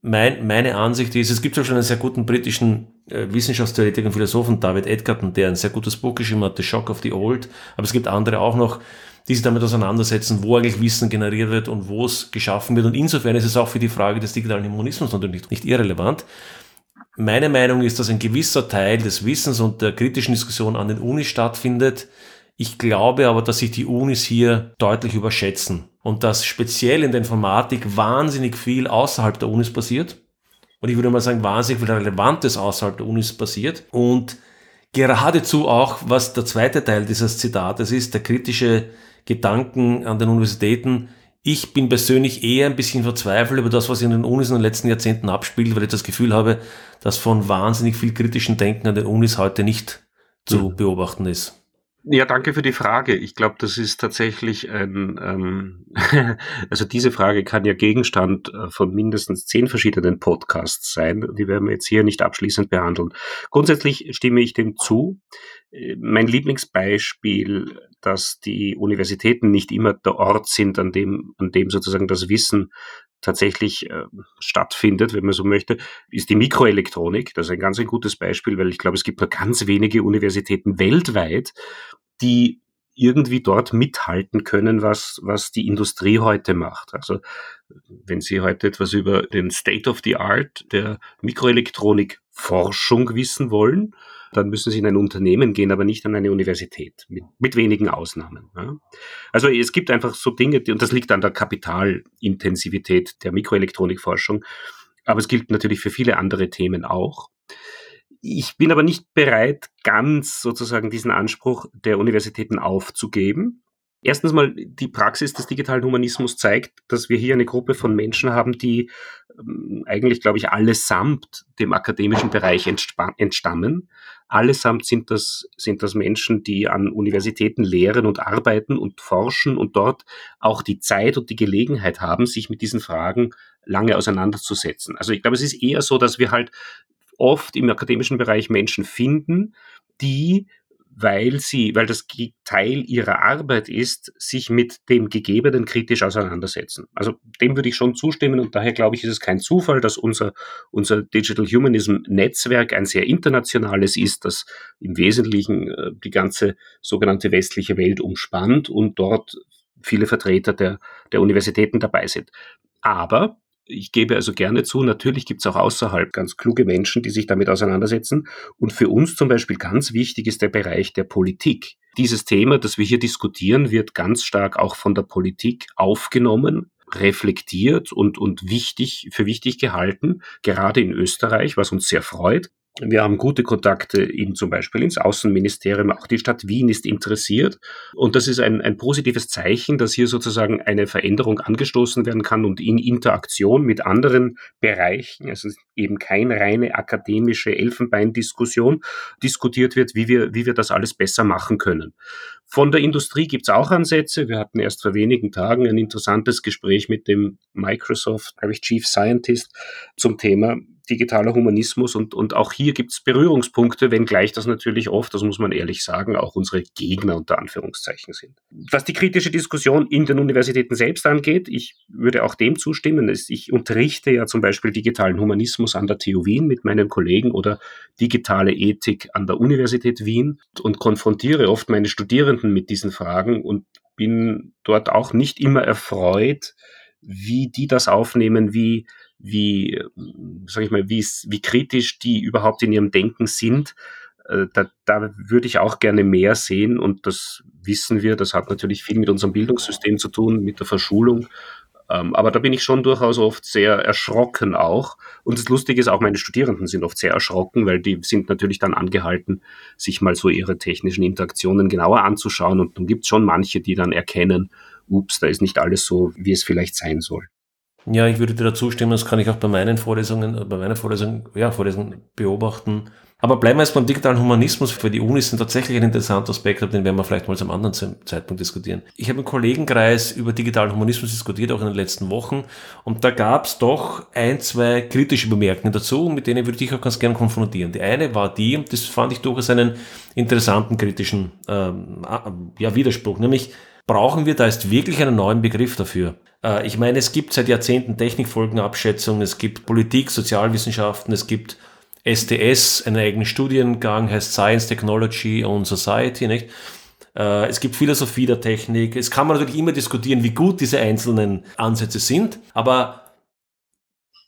Mein, meine Ansicht ist, es gibt ja schon einen sehr guten britischen äh, Wissenschaftstheoretiker und Philosophen, David Edgerton, der ein sehr gutes Buch geschrieben hat, The Shock of the Old, aber es gibt andere auch noch, die sich damit auseinandersetzen, wo eigentlich Wissen generiert wird und wo es geschaffen wird. Und insofern ist es auch für die Frage des digitalen Immunismus natürlich nicht, nicht irrelevant. Meine Meinung ist, dass ein gewisser Teil des Wissens und der kritischen Diskussion an den Unis stattfindet, ich glaube aber, dass sich die Unis hier deutlich überschätzen und dass speziell in der Informatik wahnsinnig viel außerhalb der Unis passiert. und ich würde mal sagen, wahnsinnig viel Relevantes außerhalb der Unis passiert. Und geradezu auch, was der zweite Teil dieses Zitates ist, der kritische Gedanken an den Universitäten. Ich bin persönlich eher ein bisschen verzweifelt über das, was in den Unis in den letzten Jahrzehnten abspielt, weil ich das Gefühl habe, dass von wahnsinnig viel kritischen Denken an den Unis heute nicht zu mhm. beobachten ist. Ja, danke für die Frage. Ich glaube, das ist tatsächlich ein, ähm, also diese Frage kann ja Gegenstand äh, von mindestens zehn verschiedenen Podcasts sein. Die werden wir jetzt hier nicht abschließend behandeln. Grundsätzlich stimme ich dem zu. Äh, mein Lieblingsbeispiel, dass die Universitäten nicht immer der Ort sind, an dem, an dem sozusagen das Wissen tatsächlich äh, stattfindet, wenn man so möchte, ist die Mikroelektronik. Das ist ein ganz ein gutes Beispiel, weil ich glaube, es gibt nur ganz wenige Universitäten weltweit, die irgendwie dort mithalten können, was, was die Industrie heute macht. Also wenn Sie heute etwas über den State of the Art der Mikroelektronikforschung wissen wollen, dann müssen Sie in ein Unternehmen gehen, aber nicht an eine Universität, mit, mit wenigen Ausnahmen. Ja. Also es gibt einfach so Dinge, und das liegt an der Kapitalintensivität der Mikroelektronikforschung, aber es gilt natürlich für viele andere Themen auch. Ich bin aber nicht bereit, ganz sozusagen diesen Anspruch der Universitäten aufzugeben. Erstens mal, die Praxis des digitalen Humanismus zeigt, dass wir hier eine Gruppe von Menschen haben, die ähm, eigentlich, glaube ich, allesamt dem akademischen Bereich entstammen. Allesamt sind das, sind das Menschen, die an Universitäten lehren und arbeiten und forschen und dort auch die Zeit und die Gelegenheit haben, sich mit diesen Fragen lange auseinanderzusetzen. Also ich glaube, es ist eher so, dass wir halt oft im akademischen Bereich Menschen finden, die weil sie, weil das Teil ihrer Arbeit ist, sich mit dem Gegebenen kritisch auseinandersetzen. Also dem würde ich schon zustimmen und daher glaube ich, ist es kein Zufall, dass unser, unser Digital Humanism Netzwerk ein sehr internationales ist, das im Wesentlichen äh, die ganze sogenannte westliche Welt umspannt und dort viele Vertreter der, der Universitäten dabei sind. Aber ich gebe also gerne zu, natürlich gibt es auch außerhalb ganz kluge Menschen, die sich damit auseinandersetzen. Und für uns zum Beispiel ganz wichtig ist der Bereich der Politik. Dieses Thema, das wir hier diskutieren, wird ganz stark auch von der Politik aufgenommen, reflektiert und, und wichtig, für wichtig gehalten, gerade in Österreich, was uns sehr freut. Wir haben gute Kontakte in zum Beispiel ins Außenministerium. Auch die Stadt Wien ist interessiert. Und das ist ein, ein positives Zeichen, dass hier sozusagen eine Veränderung angestoßen werden kann und in Interaktion mit anderen Bereichen, also eben keine reine akademische Elfenbeindiskussion, diskutiert wird, wie wir, wie wir das alles besser machen können. Von der Industrie gibt es auch Ansätze. Wir hatten erst vor wenigen Tagen ein interessantes Gespräch mit dem Microsoft Chief Scientist zum Thema digitaler Humanismus und, und auch hier gibt es Berührungspunkte, wenngleich das natürlich oft, das muss man ehrlich sagen, auch unsere Gegner unter Anführungszeichen sind. Was die kritische Diskussion in den Universitäten selbst angeht, ich würde auch dem zustimmen. Ich unterrichte ja zum Beispiel digitalen Humanismus an der TU Wien mit meinen Kollegen oder digitale Ethik an der Universität Wien und konfrontiere oft meine Studierenden mit diesen Fragen und bin dort auch nicht immer erfreut, wie die das aufnehmen, wie wie, sag ich mal, wie, wie kritisch die überhaupt in ihrem Denken sind. Äh, da, da würde ich auch gerne mehr sehen und das wissen wir. Das hat natürlich viel mit unserem Bildungssystem zu tun, mit der Verschulung. Ähm, aber da bin ich schon durchaus oft sehr erschrocken auch. Und das Lustige ist auch, meine Studierenden sind oft sehr erschrocken, weil die sind natürlich dann angehalten, sich mal so ihre technischen Interaktionen genauer anzuschauen. Und dann gibt es schon manche, die dann erkennen, ups, da ist nicht alles so, wie es vielleicht sein soll. Ja, ich würde dir dazu stimmen, das kann ich auch bei meinen Vorlesungen, bei meiner Vorlesung, ja, Vorlesungen beobachten. Aber bleiben wir jetzt beim digitalen Humanismus. Für die Unis sind tatsächlich ein interessanter Aspekt, den werden wir vielleicht mal zum anderen Zeitpunkt diskutieren. Ich habe im Kollegenkreis über digitalen Humanismus diskutiert, auch in den letzten Wochen. Und da gab es doch ein, zwei kritische Bemerkungen dazu, mit denen würde ich auch ganz gerne konfrontieren. Die eine war die, und das fand ich durchaus einen interessanten kritischen ähm, ja, Widerspruch, nämlich brauchen wir da jetzt wirklich einen neuen Begriff dafür. Äh, ich meine, es gibt seit Jahrzehnten Technikfolgenabschätzung, es gibt Politik, Sozialwissenschaften, es gibt STS, einen eigenen Studiengang, heißt Science, Technology und Society, nicht? Äh, es gibt Philosophie der Technik. Es kann man natürlich immer diskutieren, wie gut diese einzelnen Ansätze sind, aber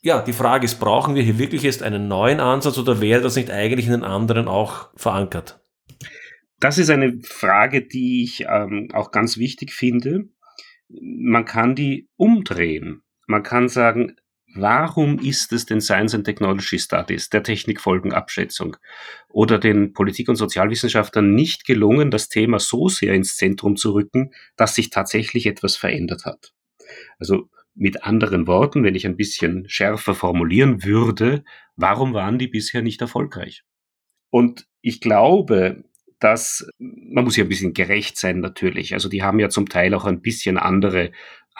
ja, die Frage ist, brauchen wir hier wirklich jetzt einen neuen Ansatz oder wäre das nicht eigentlich in den anderen auch verankert? Das ist eine Frage, die ich ähm, auch ganz wichtig finde. Man kann die umdrehen. Man kann sagen, warum ist es den Science and Technology Studies, der Technikfolgenabschätzung oder den Politik- und Sozialwissenschaftlern nicht gelungen, das Thema so sehr ins Zentrum zu rücken, dass sich tatsächlich etwas verändert hat? Also mit anderen Worten, wenn ich ein bisschen schärfer formulieren würde, warum waren die bisher nicht erfolgreich? Und ich glaube, dass man muss ja ein bisschen gerecht sein natürlich. Also die haben ja zum Teil auch ein bisschen andere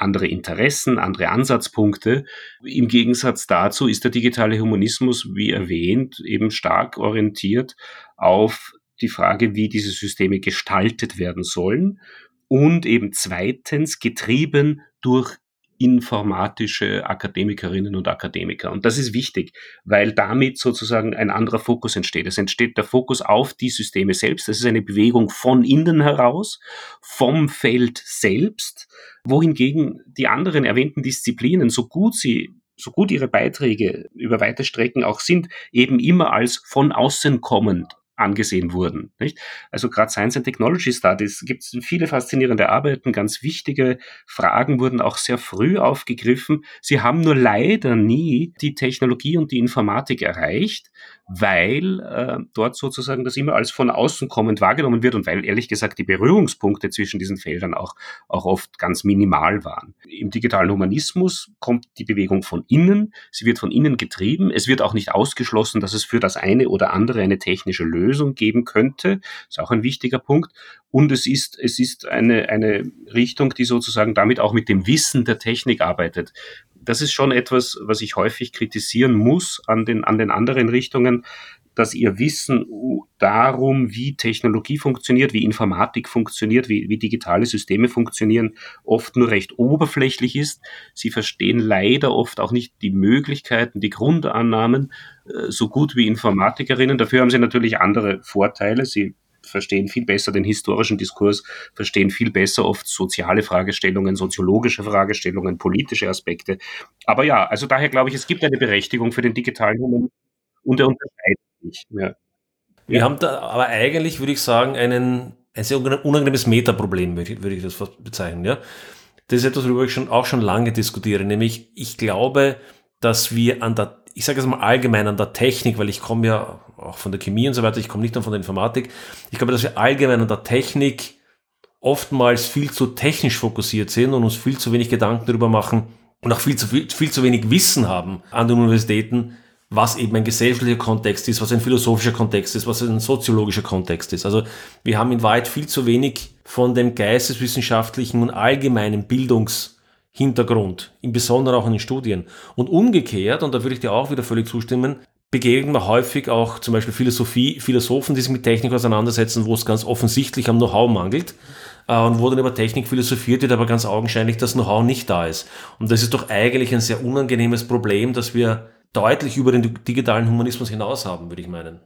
andere Interessen, andere Ansatzpunkte. Im Gegensatz dazu ist der digitale Humanismus, wie erwähnt, eben stark orientiert auf die Frage, wie diese Systeme gestaltet werden sollen und eben zweitens getrieben durch informatische Akademikerinnen und Akademiker. Und das ist wichtig, weil damit sozusagen ein anderer Fokus entsteht. Es entsteht der Fokus auf die Systeme selbst. Das ist eine Bewegung von innen heraus, vom Feld selbst, wohingegen die anderen erwähnten Disziplinen, so gut sie so gut ihre Beiträge über weite Strecken auch sind, eben immer als von außen kommend angesehen wurden. Nicht? Also gerade Science and Technology Studies gibt es viele faszinierende Arbeiten, ganz wichtige Fragen wurden auch sehr früh aufgegriffen. Sie haben nur leider nie die Technologie und die Informatik erreicht, weil äh, dort sozusagen das immer als von außen kommend wahrgenommen wird und weil ehrlich gesagt die Berührungspunkte zwischen diesen Feldern auch, auch oft ganz minimal waren. Im digitalen Humanismus kommt die Bewegung von innen, sie wird von innen getrieben, es wird auch nicht ausgeschlossen, dass es für das eine oder andere eine technische Lösung geben könnte, ist auch ein wichtiger Punkt. Und es ist, es ist eine, eine Richtung, die sozusagen damit auch mit dem Wissen der Technik arbeitet. Das ist schon etwas, was ich häufig kritisieren muss an den, an den anderen Richtungen, dass ihr Wissen darum, wie Technologie funktioniert, wie Informatik funktioniert, wie, wie digitale Systeme funktionieren, oft nur recht oberflächlich ist. Sie verstehen leider oft auch nicht die Möglichkeiten, die Grundannahmen äh, so gut wie Informatikerinnen. Dafür haben sie natürlich andere Vorteile. Sie verstehen viel besser den historischen Diskurs, verstehen viel besser oft soziale Fragestellungen, soziologische Fragestellungen, politische Aspekte. Aber ja, also daher glaube ich, es gibt eine Berechtigung für den digitalen Humanismus und er unterscheidet sich. Ja. Wir ja. haben da aber eigentlich, würde ich sagen, einen, ein sehr unangenehmes Metaproblem, würde ich, das bezeichnen. Ja? Das ist etwas, worüber ich schon, auch schon lange diskutiere, nämlich ich glaube, dass wir an der ich sage es mal allgemein an der Technik, weil ich komme ja auch von der Chemie und so weiter, ich komme nicht dann von der Informatik. Ich glaube, dass wir allgemein an der Technik oftmals viel zu technisch fokussiert sind und uns viel zu wenig Gedanken darüber machen und auch viel zu, viel, viel zu wenig Wissen haben an den Universitäten, was eben ein gesellschaftlicher Kontext ist, was ein philosophischer Kontext ist, was ein soziologischer Kontext ist. Also wir haben in Wahrheit viel zu wenig von dem geisteswissenschaftlichen und allgemeinen Bildungs- Hintergrund, im Besonderen auch in den Studien. Und umgekehrt, und da würde ich dir auch wieder völlig zustimmen, begegnen wir häufig auch zum Beispiel Philosophie, Philosophen, die sich mit Technik auseinandersetzen, wo es ganz offensichtlich am Know-how mangelt äh, und wo dann über Technik philosophiert wird, aber ganz augenscheinlich das Know-how nicht da ist. Und das ist doch eigentlich ein sehr unangenehmes Problem, das wir deutlich über den digitalen Humanismus hinaus haben, würde ich meinen.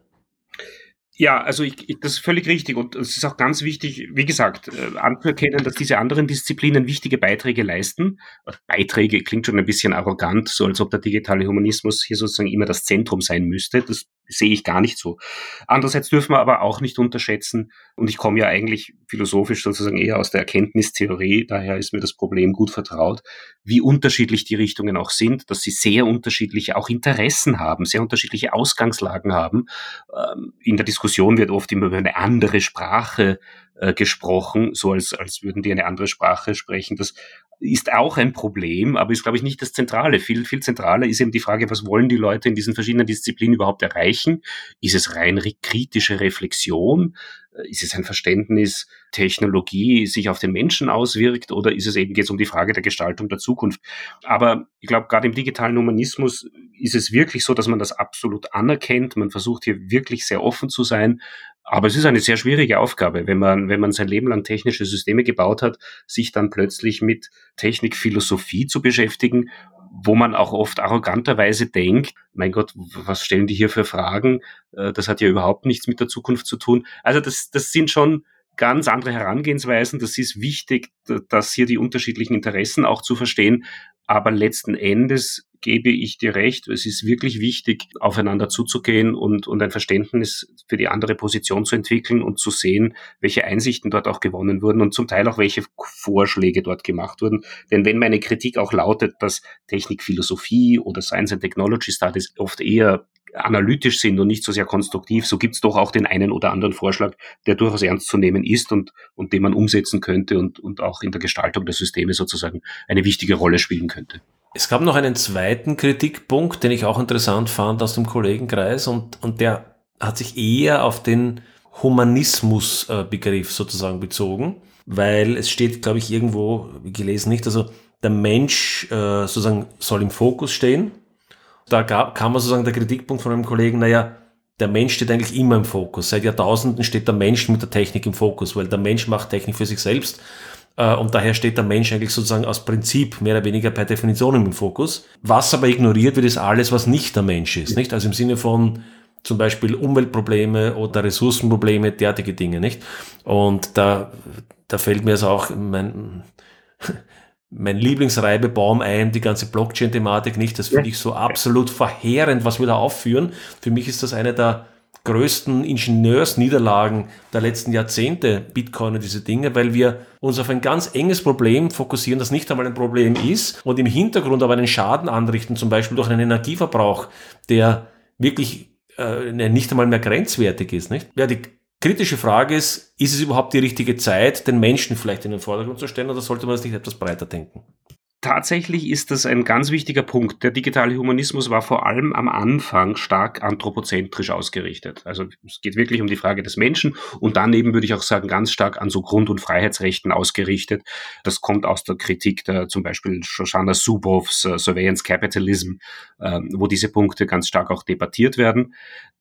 Ja, also ich, ich, das ist völlig richtig und es ist auch ganz wichtig, wie gesagt, äh, anzuerkennen, dass diese anderen Disziplinen wichtige Beiträge leisten. Beiträge klingt schon ein bisschen arrogant, so als ob der digitale Humanismus hier sozusagen immer das Zentrum sein müsste. Das sehe ich gar nicht so. Andererseits dürfen wir aber auch nicht unterschätzen, und ich komme ja eigentlich philosophisch sozusagen eher aus der Erkenntnistheorie, daher ist mir das Problem gut vertraut, wie unterschiedlich die Richtungen auch sind, dass sie sehr unterschiedliche auch Interessen haben, sehr unterschiedliche Ausgangslagen haben. Ähm, in der Diskussion wird oft immer über eine andere Sprache äh, gesprochen, so als, als würden die eine andere Sprache sprechen. Das ist auch ein Problem, aber ist, glaube ich, nicht das Zentrale. Viel, viel zentraler ist eben die Frage, was wollen die Leute in diesen verschiedenen Disziplinen überhaupt erreichen? Ist es rein kritische Reflexion? Äh, ist es ein Verständnis, Technologie sich auf den Menschen auswirkt oder ist es eben jetzt um die Frage der Gestaltung der Zukunft? Aber ich glaube, gerade im digitalen Humanismus ist es wirklich so, dass man das absolut anerkennt. Man versucht hier wirklich sehr offen zu sein. Aber es ist eine sehr schwierige Aufgabe, wenn man, wenn man sein Leben lang technische Systeme gebaut hat, sich dann plötzlich mit Technikphilosophie zu beschäftigen, wo man auch oft arroganterweise denkt, mein Gott, was stellen die hier für Fragen? Äh, das hat ja überhaupt nichts mit der Zukunft zu tun. Also das, das sind schon ganz andere Herangehensweisen. Das ist wichtig, dass hier die unterschiedlichen Interessen auch zu verstehen. Aber letzten Endes gebe ich dir recht. Es ist wirklich wichtig, aufeinander zuzugehen und, und ein Verständnis für die andere Position zu entwickeln und zu sehen, welche Einsichten dort auch gewonnen wurden und zum Teil auch welche Vorschläge dort gemacht wurden. Denn wenn meine Kritik auch lautet, dass Technikphilosophie oder Science and Technology Studies oft eher analytisch sind und nicht so sehr konstruktiv, so gibt es doch auch den einen oder anderen Vorschlag, der durchaus ernst zu nehmen ist und, und den man umsetzen könnte und, und auch in der Gestaltung der Systeme sozusagen eine wichtige Rolle spielen könnte. Es gab noch einen zweiten Kritikpunkt, den ich auch interessant fand aus dem Kollegenkreis und, und der hat sich eher auf den Humanismusbegriff sozusagen bezogen, weil es steht, glaube ich, irgendwo, gelesen nicht, also der Mensch äh, sozusagen soll im Fokus stehen da gab, kam sozusagen der Kritikpunkt von einem Kollegen, naja, der Mensch steht eigentlich immer im Fokus. Seit Jahrtausenden steht der Mensch mit der Technik im Fokus, weil der Mensch macht Technik für sich selbst. Äh, und daher steht der Mensch eigentlich sozusagen aus Prinzip mehr oder weniger per Definition im Fokus. Was aber ignoriert wird, ist alles, was nicht der Mensch ist. Nicht? Also im Sinne von zum Beispiel Umweltprobleme oder Ressourcenprobleme, derartige Dinge, nicht? Und da, da fällt mir also auch mein, mein Lieblingsreibebaum ein, die ganze Blockchain-Thematik nicht. Das finde ich so absolut verheerend, was wir da aufführen. Für mich ist das eine der größten Ingenieursniederlagen der letzten Jahrzehnte, Bitcoin und diese Dinge, weil wir uns auf ein ganz enges Problem fokussieren, das nicht einmal ein Problem ist und im Hintergrund aber einen Schaden anrichten, zum Beispiel durch einen Energieverbrauch, der wirklich äh, nicht einmal mehr grenzwertig ist. Nicht? Ja, die kritische Frage ist, ist es überhaupt die richtige Zeit, den Menschen vielleicht in den Vordergrund zu stellen oder sollte man das nicht etwas breiter denken? Tatsächlich ist das ein ganz wichtiger Punkt. Der digitale Humanismus war vor allem am Anfang stark anthropozentrisch ausgerichtet. Also es geht wirklich um die Frage des Menschen und daneben würde ich auch sagen, ganz stark an so Grund- und Freiheitsrechten ausgerichtet. Das kommt aus der Kritik der zum Beispiel Shoshana Zuboffs uh, Surveillance Capitalism, uh, wo diese Punkte ganz stark auch debattiert werden.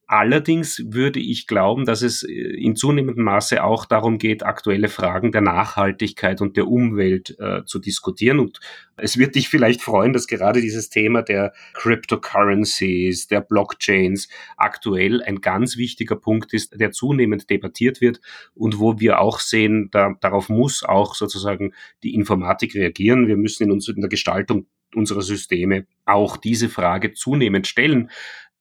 Allerdings würde ich glauben, dass es äh, in zunehmendem Maße auch darum geht, aktuelle Fragen der Nachhaltigkeit und der Umwelt äh, zu diskutieren. Und es wird dich vielleicht freuen, dass gerade dieses Thema der Cryptocurrencies, der Blockchains aktuell ein ganz wichtiger Punkt ist, der zunehmend debattiert wird und wo wir auch sehen, da, darauf muss auch sozusagen die Informatik reagieren. Wir müssen in, uns, in der Gestaltung unserer Systeme auch diese Frage zunehmend stellen.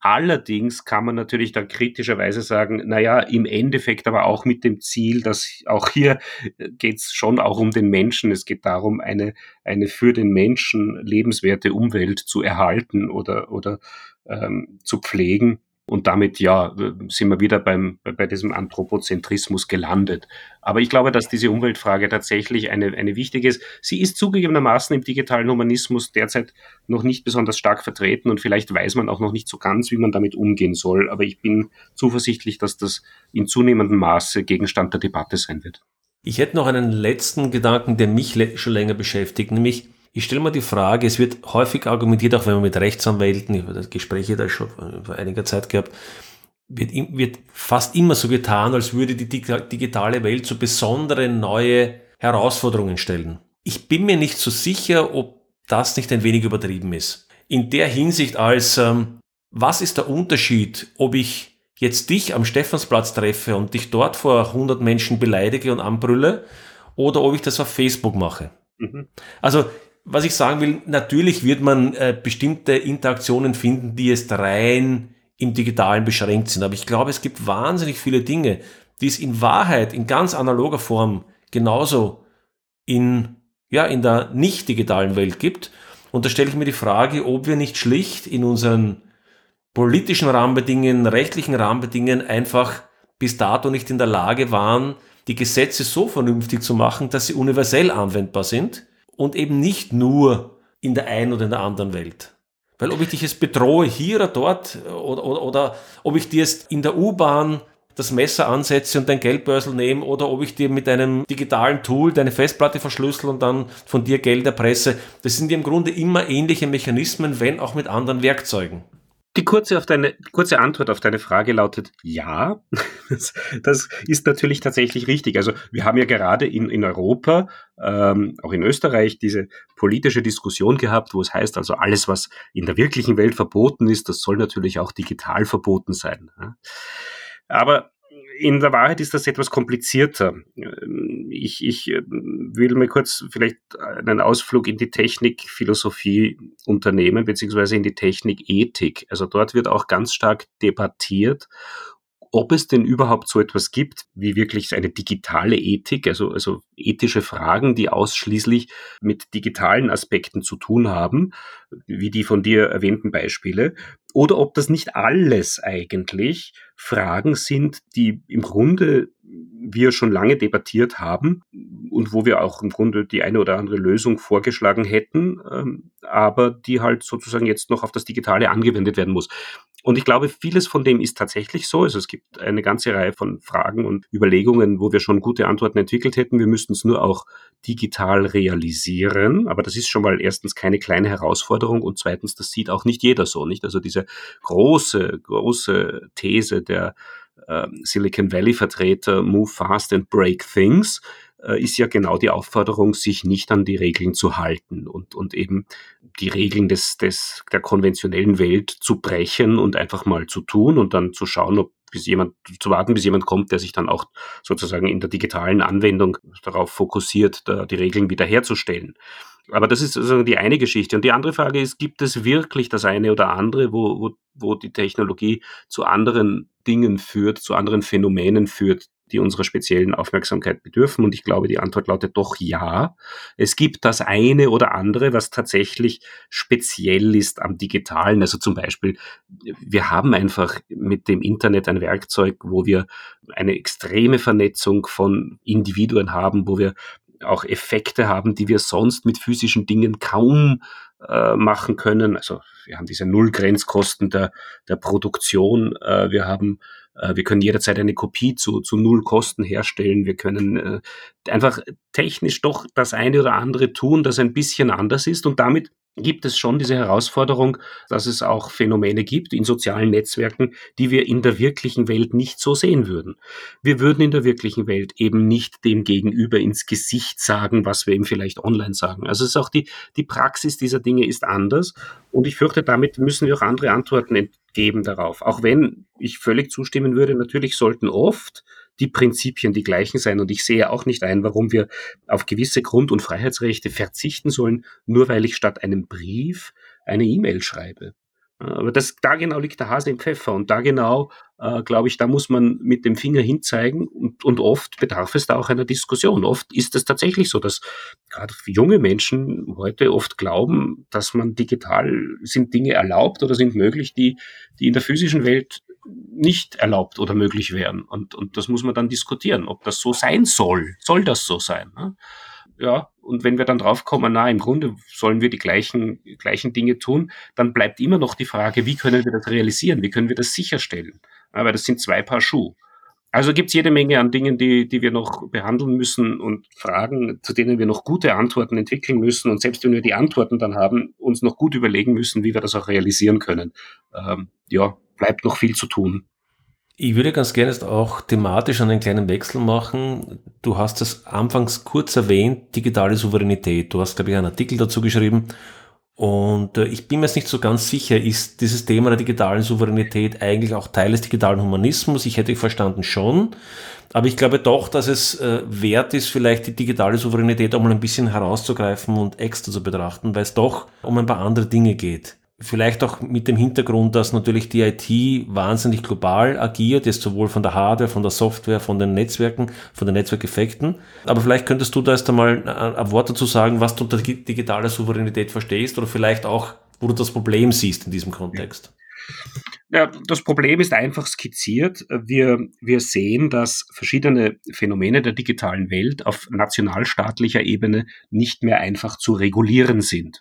Allerdings kann man natürlich dann kritischerweise sagen, naja, im Endeffekt aber auch mit dem Ziel, dass auch hier äh, geht es schon auch um den Menschen. Es geht darum, eine, eine für den Menschen lebenswerte Umwelt zu erhalten oder, oder ähm, zu pflegen. Und damit, ja, sind wir wieder beim, bei diesem Anthropozentrismus gelandet. Aber ich glaube, dass diese Umweltfrage tatsächlich eine, eine wichtige ist. Sie ist zugegebenermaßen im digitalen Humanismus derzeit noch nicht besonders stark vertreten und vielleicht weiß man auch noch nicht so ganz, wie man damit umgehen soll. Aber ich bin zuversichtlich, dass das in zunehmendem Maße Gegenstand der Debatte sein wird. Ich hätte noch einen letzten Gedanken, der mich schon länger beschäftigt, nämlich ich stelle mir die Frage, es wird häufig argumentiert, auch wenn man mit Rechtsanwälten, ich habe das Gespräche da schon vor einiger Zeit gehabt, wird, wird fast immer so getan, als würde die digitale Welt so besondere neue Herausforderungen stellen. Ich bin mir nicht so sicher, ob das nicht ein wenig übertrieben ist. In der Hinsicht als, ähm, was ist der Unterschied, ob ich jetzt dich am Stephansplatz treffe und dich dort vor 100 Menschen beleidige und anbrülle oder ob ich das auf Facebook mache? Mhm. Also was ich sagen will, natürlich wird man äh, bestimmte Interaktionen finden, die jetzt rein im Digitalen beschränkt sind. Aber ich glaube, es gibt wahnsinnig viele Dinge, die es in Wahrheit in ganz analoger Form genauso in, ja, in der nicht digitalen Welt gibt. Und da stelle ich mir die Frage, ob wir nicht schlicht in unseren politischen Rahmenbedingungen, rechtlichen Rahmenbedingungen einfach bis dato nicht in der Lage waren, die Gesetze so vernünftig zu machen, dass sie universell anwendbar sind und eben nicht nur in der einen oder in der anderen Welt. Weil ob ich dich jetzt bedrohe hier oder dort oder, oder, oder ob ich dir jetzt in der U-Bahn das Messer ansetze und dein Geldbörsel nehme oder ob ich dir mit einem digitalen Tool deine Festplatte verschlüssel und dann von dir Geld erpresse. Das sind im Grunde immer ähnliche Mechanismen, wenn auch mit anderen Werkzeugen. Die kurze, auf deine, kurze Antwort auf deine Frage lautet ja. Das, das, ist natürlich tatsächlich richtig. Also wir haben ja gerade in, in Europa, ähm, auch in Österreich, diese politische Diskussion gehabt, wo es heißt, also alles, was in der wirklichen Welt verboten ist, das soll natürlich auch digital verboten sein. Aber in der Wahrheit ist das etwas komplizierter. Ich, ich äh, will mir kurz vielleicht einen Ausflug in die Technikphilosophie unternehmen, beziehungsweise in die Technikethik. Also dort wird auch ganz stark debattiert, ob es denn überhaupt so etwas gibt wie wirklich eine digitale Ethik, also, also ethische Fragen, die ausschließlich mit digitalen Aspekten zu tun haben, wie die von dir erwähnten Beispiele, oder ob das nicht alles eigentlich Fragen sind, die im Grunde wir schon lange debattiert haben und wo wir auch im Grunde die eine oder andere Lösung vorgeschlagen hätten, ähm, aber die halt sozusagen jetzt noch auf das Digitale angewendet werden muss. Und ich glaube, vieles von dem ist tatsächlich so. Also es gibt eine ganze Reihe von Fragen und Überlegungen, wo wir schon gute Antworten entwickelt hätten. Wir müssten es nur auch digital realisieren. Aber das ist schon mal erstens keine kleine Herausforderung und zweitens, das sieht auch nicht jeder so, nicht? Also diese große, große These der äh, Silicon Valley Vertreter, move fast and break things, ist ja genau die Aufforderung, sich nicht an die Regeln zu halten und, und eben die Regeln des, des, der konventionellen Welt zu brechen und einfach mal zu tun und dann zu schauen, ob bis jemand, zu warten, bis jemand kommt, der sich dann auch sozusagen in der digitalen Anwendung darauf fokussiert, da die Regeln wiederherzustellen. Aber das ist also die eine Geschichte. Und die andere Frage ist, gibt es wirklich das eine oder andere, wo, wo, wo die Technologie zu anderen Dingen führt, zu anderen Phänomenen führt, die unserer speziellen Aufmerksamkeit bedürfen? Und ich glaube, die Antwort lautet doch ja. Es gibt das eine oder andere, was tatsächlich speziell ist am Digitalen. Also zum Beispiel, wir haben einfach mit dem Internet ein Werkzeug, wo wir eine extreme Vernetzung von Individuen haben, wo wir auch Effekte haben, die wir sonst mit physischen Dingen kaum äh, machen können. Also wir haben diese Nullgrenzkosten der, der Produktion. Äh, wir haben wir können jederzeit eine Kopie zu, zu null Kosten herstellen. Wir können äh, einfach technisch doch das eine oder andere tun, das ein bisschen anders ist und damit gibt es schon diese Herausforderung, dass es auch Phänomene gibt in sozialen Netzwerken, die wir in der wirklichen Welt nicht so sehen würden. Wir würden in der wirklichen Welt eben nicht dem Gegenüber ins Gesicht sagen, was wir ihm vielleicht online sagen. Also es ist auch die, die Praxis dieser Dinge ist anders und ich fürchte, damit müssen wir auch andere Antworten geben darauf. Auch wenn ich völlig zustimmen würde, natürlich sollten oft die Prinzipien die gleichen sein. Und ich sehe auch nicht ein, warum wir auf gewisse Grund- und Freiheitsrechte verzichten sollen, nur weil ich statt einem Brief eine E-Mail schreibe. Aber das, da genau liegt der Hase im Pfeffer und da genau, äh, glaube ich, da muss man mit dem Finger hinzeigen und, und oft bedarf es da auch einer Diskussion. Oft ist es tatsächlich so, dass gerade junge Menschen heute oft glauben, dass man digital sind Dinge erlaubt oder sind möglich, die, die in der physischen Welt nicht erlaubt oder möglich wären. Und, und das muss man dann diskutieren, ob das so sein soll. Soll das so sein? Ne? Ja, und wenn wir dann draufkommen, na, im Grunde sollen wir die gleichen, gleichen Dinge tun, dann bleibt immer noch die Frage, wie können wir das realisieren? Wie können wir das sicherstellen? Aber das sind zwei Paar Schuhe. Also gibt es jede Menge an Dingen, die, die wir noch behandeln müssen und Fragen, zu denen wir noch gute Antworten entwickeln müssen. Und selbst wenn wir die Antworten dann haben, uns noch gut überlegen müssen, wie wir das auch realisieren können. Ähm, ja, bleibt noch viel zu tun. Ich würde ganz gerne jetzt auch thematisch einen kleinen Wechsel machen. Du hast es anfangs kurz erwähnt, digitale Souveränität. Du hast, glaube ich, einen Artikel dazu geschrieben. Und äh, ich bin mir jetzt nicht so ganz sicher, ist dieses Thema der digitalen Souveränität eigentlich auch Teil des digitalen Humanismus? Ich hätte verstanden schon. Aber ich glaube doch, dass es äh, wert ist, vielleicht die digitale Souveränität auch mal ein bisschen herauszugreifen und extra zu betrachten, weil es doch um ein paar andere Dinge geht. Vielleicht auch mit dem Hintergrund, dass natürlich die IT wahnsinnig global agiert, ist sowohl von der Hardware, von der Software, von den Netzwerken, von den Netzwerkeffekten. Aber vielleicht könntest du da erst einmal ein Wort dazu sagen, was du unter digitaler Souveränität verstehst oder vielleicht auch, wo du das Problem siehst in diesem Kontext. Ja, das Problem ist einfach skizziert. Wir, wir sehen, dass verschiedene Phänomene der digitalen Welt auf nationalstaatlicher Ebene nicht mehr einfach zu regulieren sind.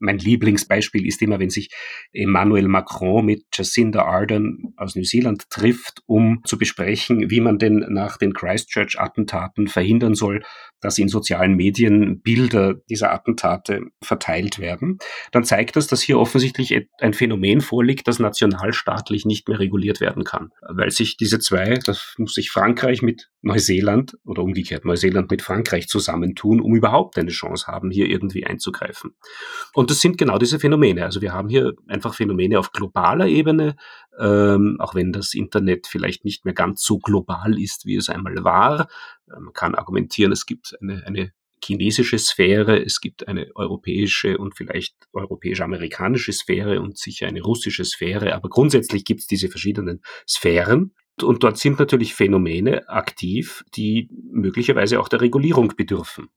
Mein Lieblingsbeispiel ist immer, wenn sich Emmanuel Macron mit Jacinda Ardern aus New Zealand trifft, um zu besprechen, wie man denn nach den Christchurch-Attentaten verhindern soll, dass in sozialen Medien Bilder dieser Attentate verteilt werden. Dann zeigt das, dass hier offensichtlich ein Phänomen vorliegt, das national nationalstaatlich nicht mehr reguliert werden kann, weil sich diese zwei, das muss sich Frankreich mit Neuseeland oder umgekehrt Neuseeland mit Frankreich zusammentun, um überhaupt eine Chance haben, hier irgendwie einzugreifen. Und das sind genau diese Phänomene. Also wir haben hier einfach Phänomene auf globaler Ebene, ähm, auch wenn das Internet vielleicht nicht mehr ganz so global ist, wie es einmal war. Äh, man kann argumentieren, es gibt eine, eine chinesische Sphäre, es gibt eine europäische und vielleicht europäisch-amerikanische Sphäre und sicher eine russische Sphäre, aber grundsätzlich gibt es diese verschiedenen Sphären. Und dort sind natürlich Phänomene aktiv, die möglicherweise auch der Regulierung bedürfen.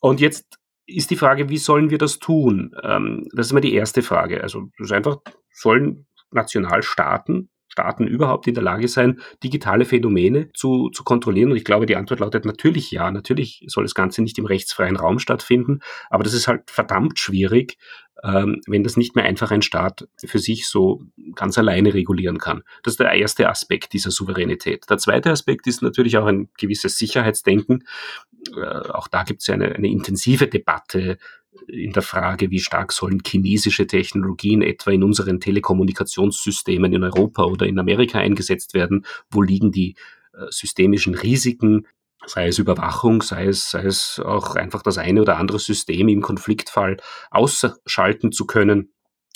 Und jetzt ist die Frage, wie sollen wir das tun? Ähm, das ist immer die erste Frage. Also das ist einfach, sollen Nationalstaaten Staaten überhaupt in der Lage sein, digitale Phänomene zu, zu kontrollieren? Und ich glaube, die Antwort lautet natürlich ja. Natürlich soll das Ganze nicht im rechtsfreien Raum stattfinden, aber das ist halt verdammt schwierig, wenn das nicht mehr einfach ein Staat für sich so ganz alleine regulieren kann. Das ist der erste Aspekt dieser Souveränität. Der zweite Aspekt ist natürlich auch ein gewisses Sicherheitsdenken. Äh, auch da gibt es ja eine, eine intensive Debatte in der Frage, wie stark sollen chinesische Technologien etwa in unseren Telekommunikationssystemen in Europa oder in Amerika eingesetzt werden? Wo liegen die äh, systemischen Risiken? Sei es Überwachung, sei es, sei es auch einfach das eine oder andere System im Konfliktfall ausschalten zu können.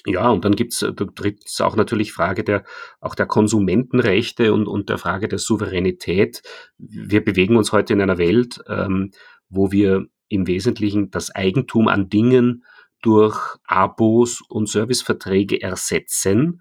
Ja, und dann gibt's, da tritt auch natürlich Frage der, auch der Konsumentenrechte und, und der Frage der Souveränität. Wir bewegen uns heute in einer Welt, ähm, wo wir im Wesentlichen das Eigentum an Dingen durch Abos und Serviceverträge ersetzen.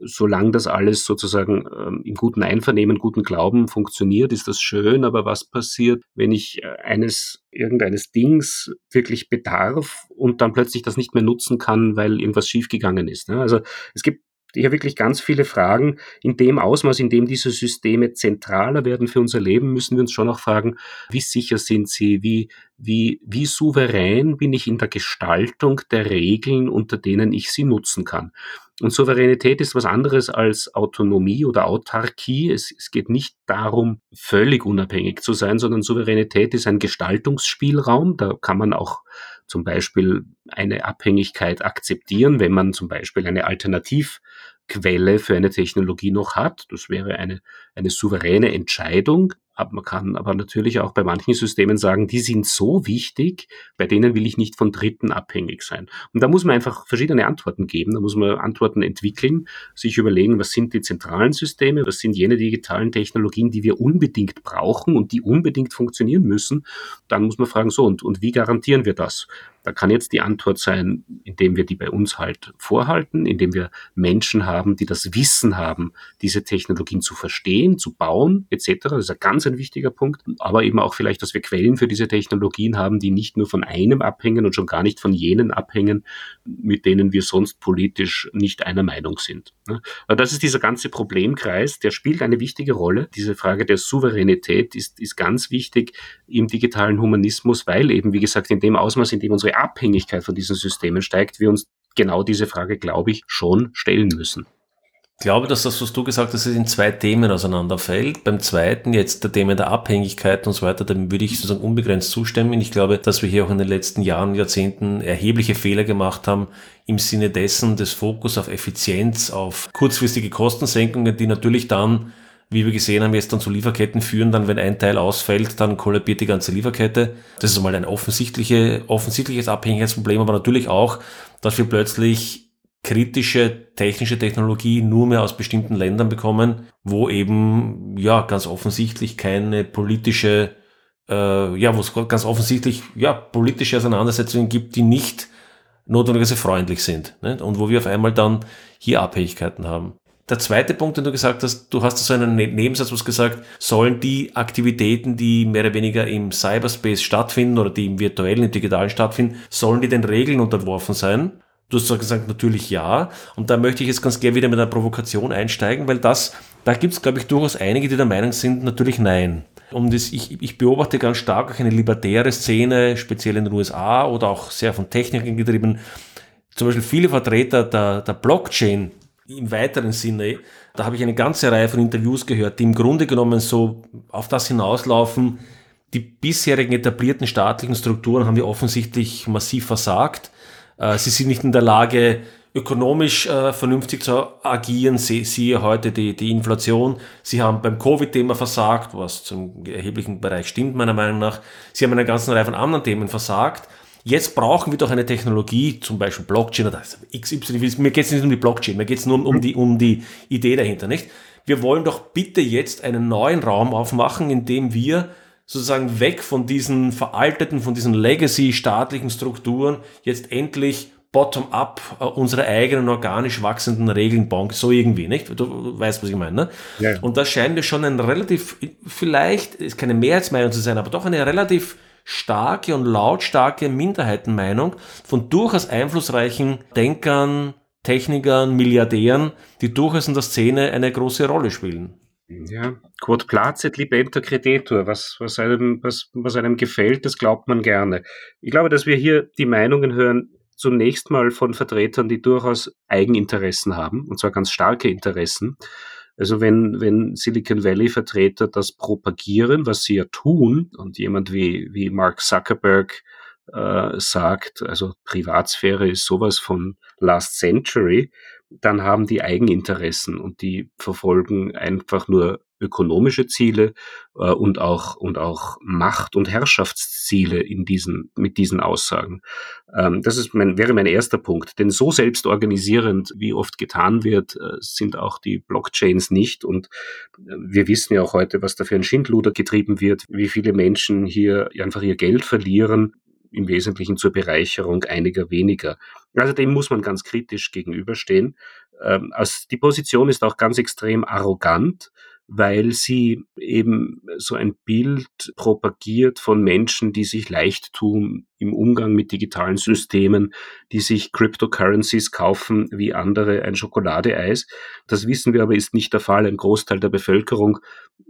Solange das alles sozusagen ähm, im guten Einvernehmen, guten Glauben funktioniert, ist das schön. Aber was passiert, wenn ich äh, eines, irgendeines Dings wirklich bedarf und dann plötzlich das nicht mehr nutzen kann, weil irgendwas schiefgegangen ist? Ne? Also es gibt hier wirklich ganz viele Fragen. In dem Ausmaß, in dem diese Systeme zentraler werden für unser Leben, müssen wir uns schon auch fragen, wie sicher sind sie, wie, wie, wie souverän bin ich in der Gestaltung der Regeln, unter denen ich sie nutzen kann. Und Souveränität ist was anderes als Autonomie oder Autarkie. Es, es, geht nicht darum, völlig unabhängig zu sein, sondern Souveränität ist ein Gestaltungsspielraum. Da kann man auch zum Beispiel eine Abhängigkeit akzeptieren, wenn man zum Beispiel eine Alternativquelle für eine Technologie noch hat. Das wäre eine, eine souveräne Entscheidung. Aber man kann aber natürlich auch bei manchen Systemen sagen, die sind so wichtig, bei denen will ich nicht von Dritten abhängig sein. Und da muss man einfach verschiedene Antworten geben. Da muss man Antworten entwickeln, sich überlegen, was sind die zentralen Systeme, was sind jene digitalen Technologien, die wir unbedingt brauchen und die unbedingt funktionieren müssen. Dann muss man fragen, so, und, und wie garantieren wir das? Da kann jetzt die Antwort sein, indem wir die bei uns halt vorhalten, indem wir Menschen haben, die das Wissen haben, diese Technologien zu verstehen, zu bauen, etc. Das ist ein ganz ein wichtiger Punkt. Aber eben auch vielleicht, dass wir Quellen für diese Technologien haben, die nicht nur von einem abhängen und schon gar nicht von jenen abhängen, mit denen wir sonst politisch nicht einer Meinung sind. Das ist dieser ganze Problemkreis, der spielt eine wichtige Rolle. Diese Frage der Souveränität ist, ist ganz wichtig im digitalen Humanismus, weil eben, wie gesagt, in dem Ausmaß, in dem unsere Abhängigkeit von diesen Systemen steigt, wir uns genau diese Frage, glaube ich, schon stellen müssen. Ich glaube, dass das, was du gesagt hast, in zwei Themen auseinanderfällt. Beim zweiten, jetzt der Thema der Abhängigkeit und so weiter, dem würde ich sozusagen unbegrenzt zustimmen. Ich glaube, dass wir hier auch in den letzten Jahren, Jahrzehnten erhebliche Fehler gemacht haben im Sinne dessen des Fokus auf Effizienz, auf kurzfristige Kostensenkungen, die natürlich dann, wie wir gesehen haben, jetzt dann zu Lieferketten führen. Dann, wenn ein Teil ausfällt, dann kollabiert die ganze Lieferkette. Das ist einmal ein offensichtliche, offensichtliches Abhängigkeitsproblem, aber natürlich auch, dass wir plötzlich kritische technische Technologie nur mehr aus bestimmten Ländern bekommen, wo eben ja ganz offensichtlich keine politische, äh, ja, wo es ganz offensichtlich ja politische Auseinandersetzungen gibt, die nicht notwendigerweise freundlich sind ne? und wo wir auf einmal dann hier Abhängigkeiten haben. Der zweite Punkt, den du gesagt hast, du hast so einen ne-, Nebensatz was gesagt, sollen die Aktivitäten, die mehr oder weniger im Cyberspace stattfinden oder die im virtuellen, im digitalen stattfinden, sollen die den Regeln unterworfen sein? Du hast gesagt, natürlich ja. Und da möchte ich jetzt ganz gerne wieder mit einer Provokation einsteigen, weil das, da gibt es, glaube ich, durchaus einige, die der Meinung sind, natürlich nein. Und das, ich, ich beobachte ganz stark auch eine libertäre Szene, speziell in den USA oder auch sehr von Technikern getrieben. Zum Beispiel viele Vertreter der, der Blockchain im weiteren Sinne, da habe ich eine ganze Reihe von Interviews gehört, die im Grunde genommen so auf das hinauslaufen, die bisherigen etablierten staatlichen Strukturen haben wir offensichtlich massiv versagt. Äh, sie sind nicht in der Lage, ökonomisch äh, vernünftig zu agieren. Sie, siehe heute die, die Inflation. Sie haben beim Covid-Thema versagt, was zum erheblichen Bereich stimmt meiner Meinung nach. Sie haben eine ganze Reihe von anderen Themen versagt. Jetzt brauchen wir doch eine Technologie, zum Beispiel Blockchain oder XY. Mir geht es nicht um die Blockchain, mir geht es nur um, um, die, um die Idee dahinter, nicht? Wir wollen doch bitte jetzt einen neuen Raum aufmachen, in dem wir sozusagen weg von diesen veralteten, von diesen Legacy-staatlichen Strukturen jetzt endlich bottom-up äh, unsere eigenen organisch wachsenden Regeln bauen, so irgendwie, nicht? Du weißt, was ich meine, ne? Ja. Und das scheint mir schon ein relativ, vielleicht ist keine Mehrheitsmeinung zu sein, aber doch eine relativ starke und lautstarke Minderheitenmeinung von durchaus einflussreichen Denkern, Technikern, Milliardären, die durchaus in der Szene eine große Rolle spielen. Ja, quod placet libenter creditur, was, was, einem, was, was einem gefällt, das glaubt man gerne. Ich glaube, dass wir hier die Meinungen hören, zunächst mal von Vertretern, die durchaus Eigeninteressen haben, und zwar ganz starke Interessen. Also wenn, wenn Silicon Valley Vertreter das propagieren, was sie ja tun, und jemand wie, wie Mark Zuckerberg äh, sagt, also Privatsphäre ist sowas von Last Century, dann haben die Eigeninteressen und die verfolgen einfach nur ökonomische Ziele äh, und auch und auch Macht- und Herrschaftsziele in diesen mit diesen Aussagen. Ähm, das ist mein, wäre mein erster Punkt. Denn so selbstorganisierend, wie oft getan wird, äh, sind auch die Blockchains nicht. Und äh, wir wissen ja auch heute, was da für ein Schindluder getrieben wird, wie viele Menschen hier einfach ihr Geld verlieren im Wesentlichen zur Bereicherung einiger weniger. Also dem muss man ganz kritisch gegenüberstehen. Ähm, also die Position ist auch ganz extrem arrogant, weil sie eben so ein Bild propagiert von Menschen, die sich leicht tun im Umgang mit digitalen Systemen, die sich Cryptocurrencies kaufen wie andere ein Schokoladeeis. Das wissen wir aber ist nicht der Fall. Ein Großteil der Bevölkerung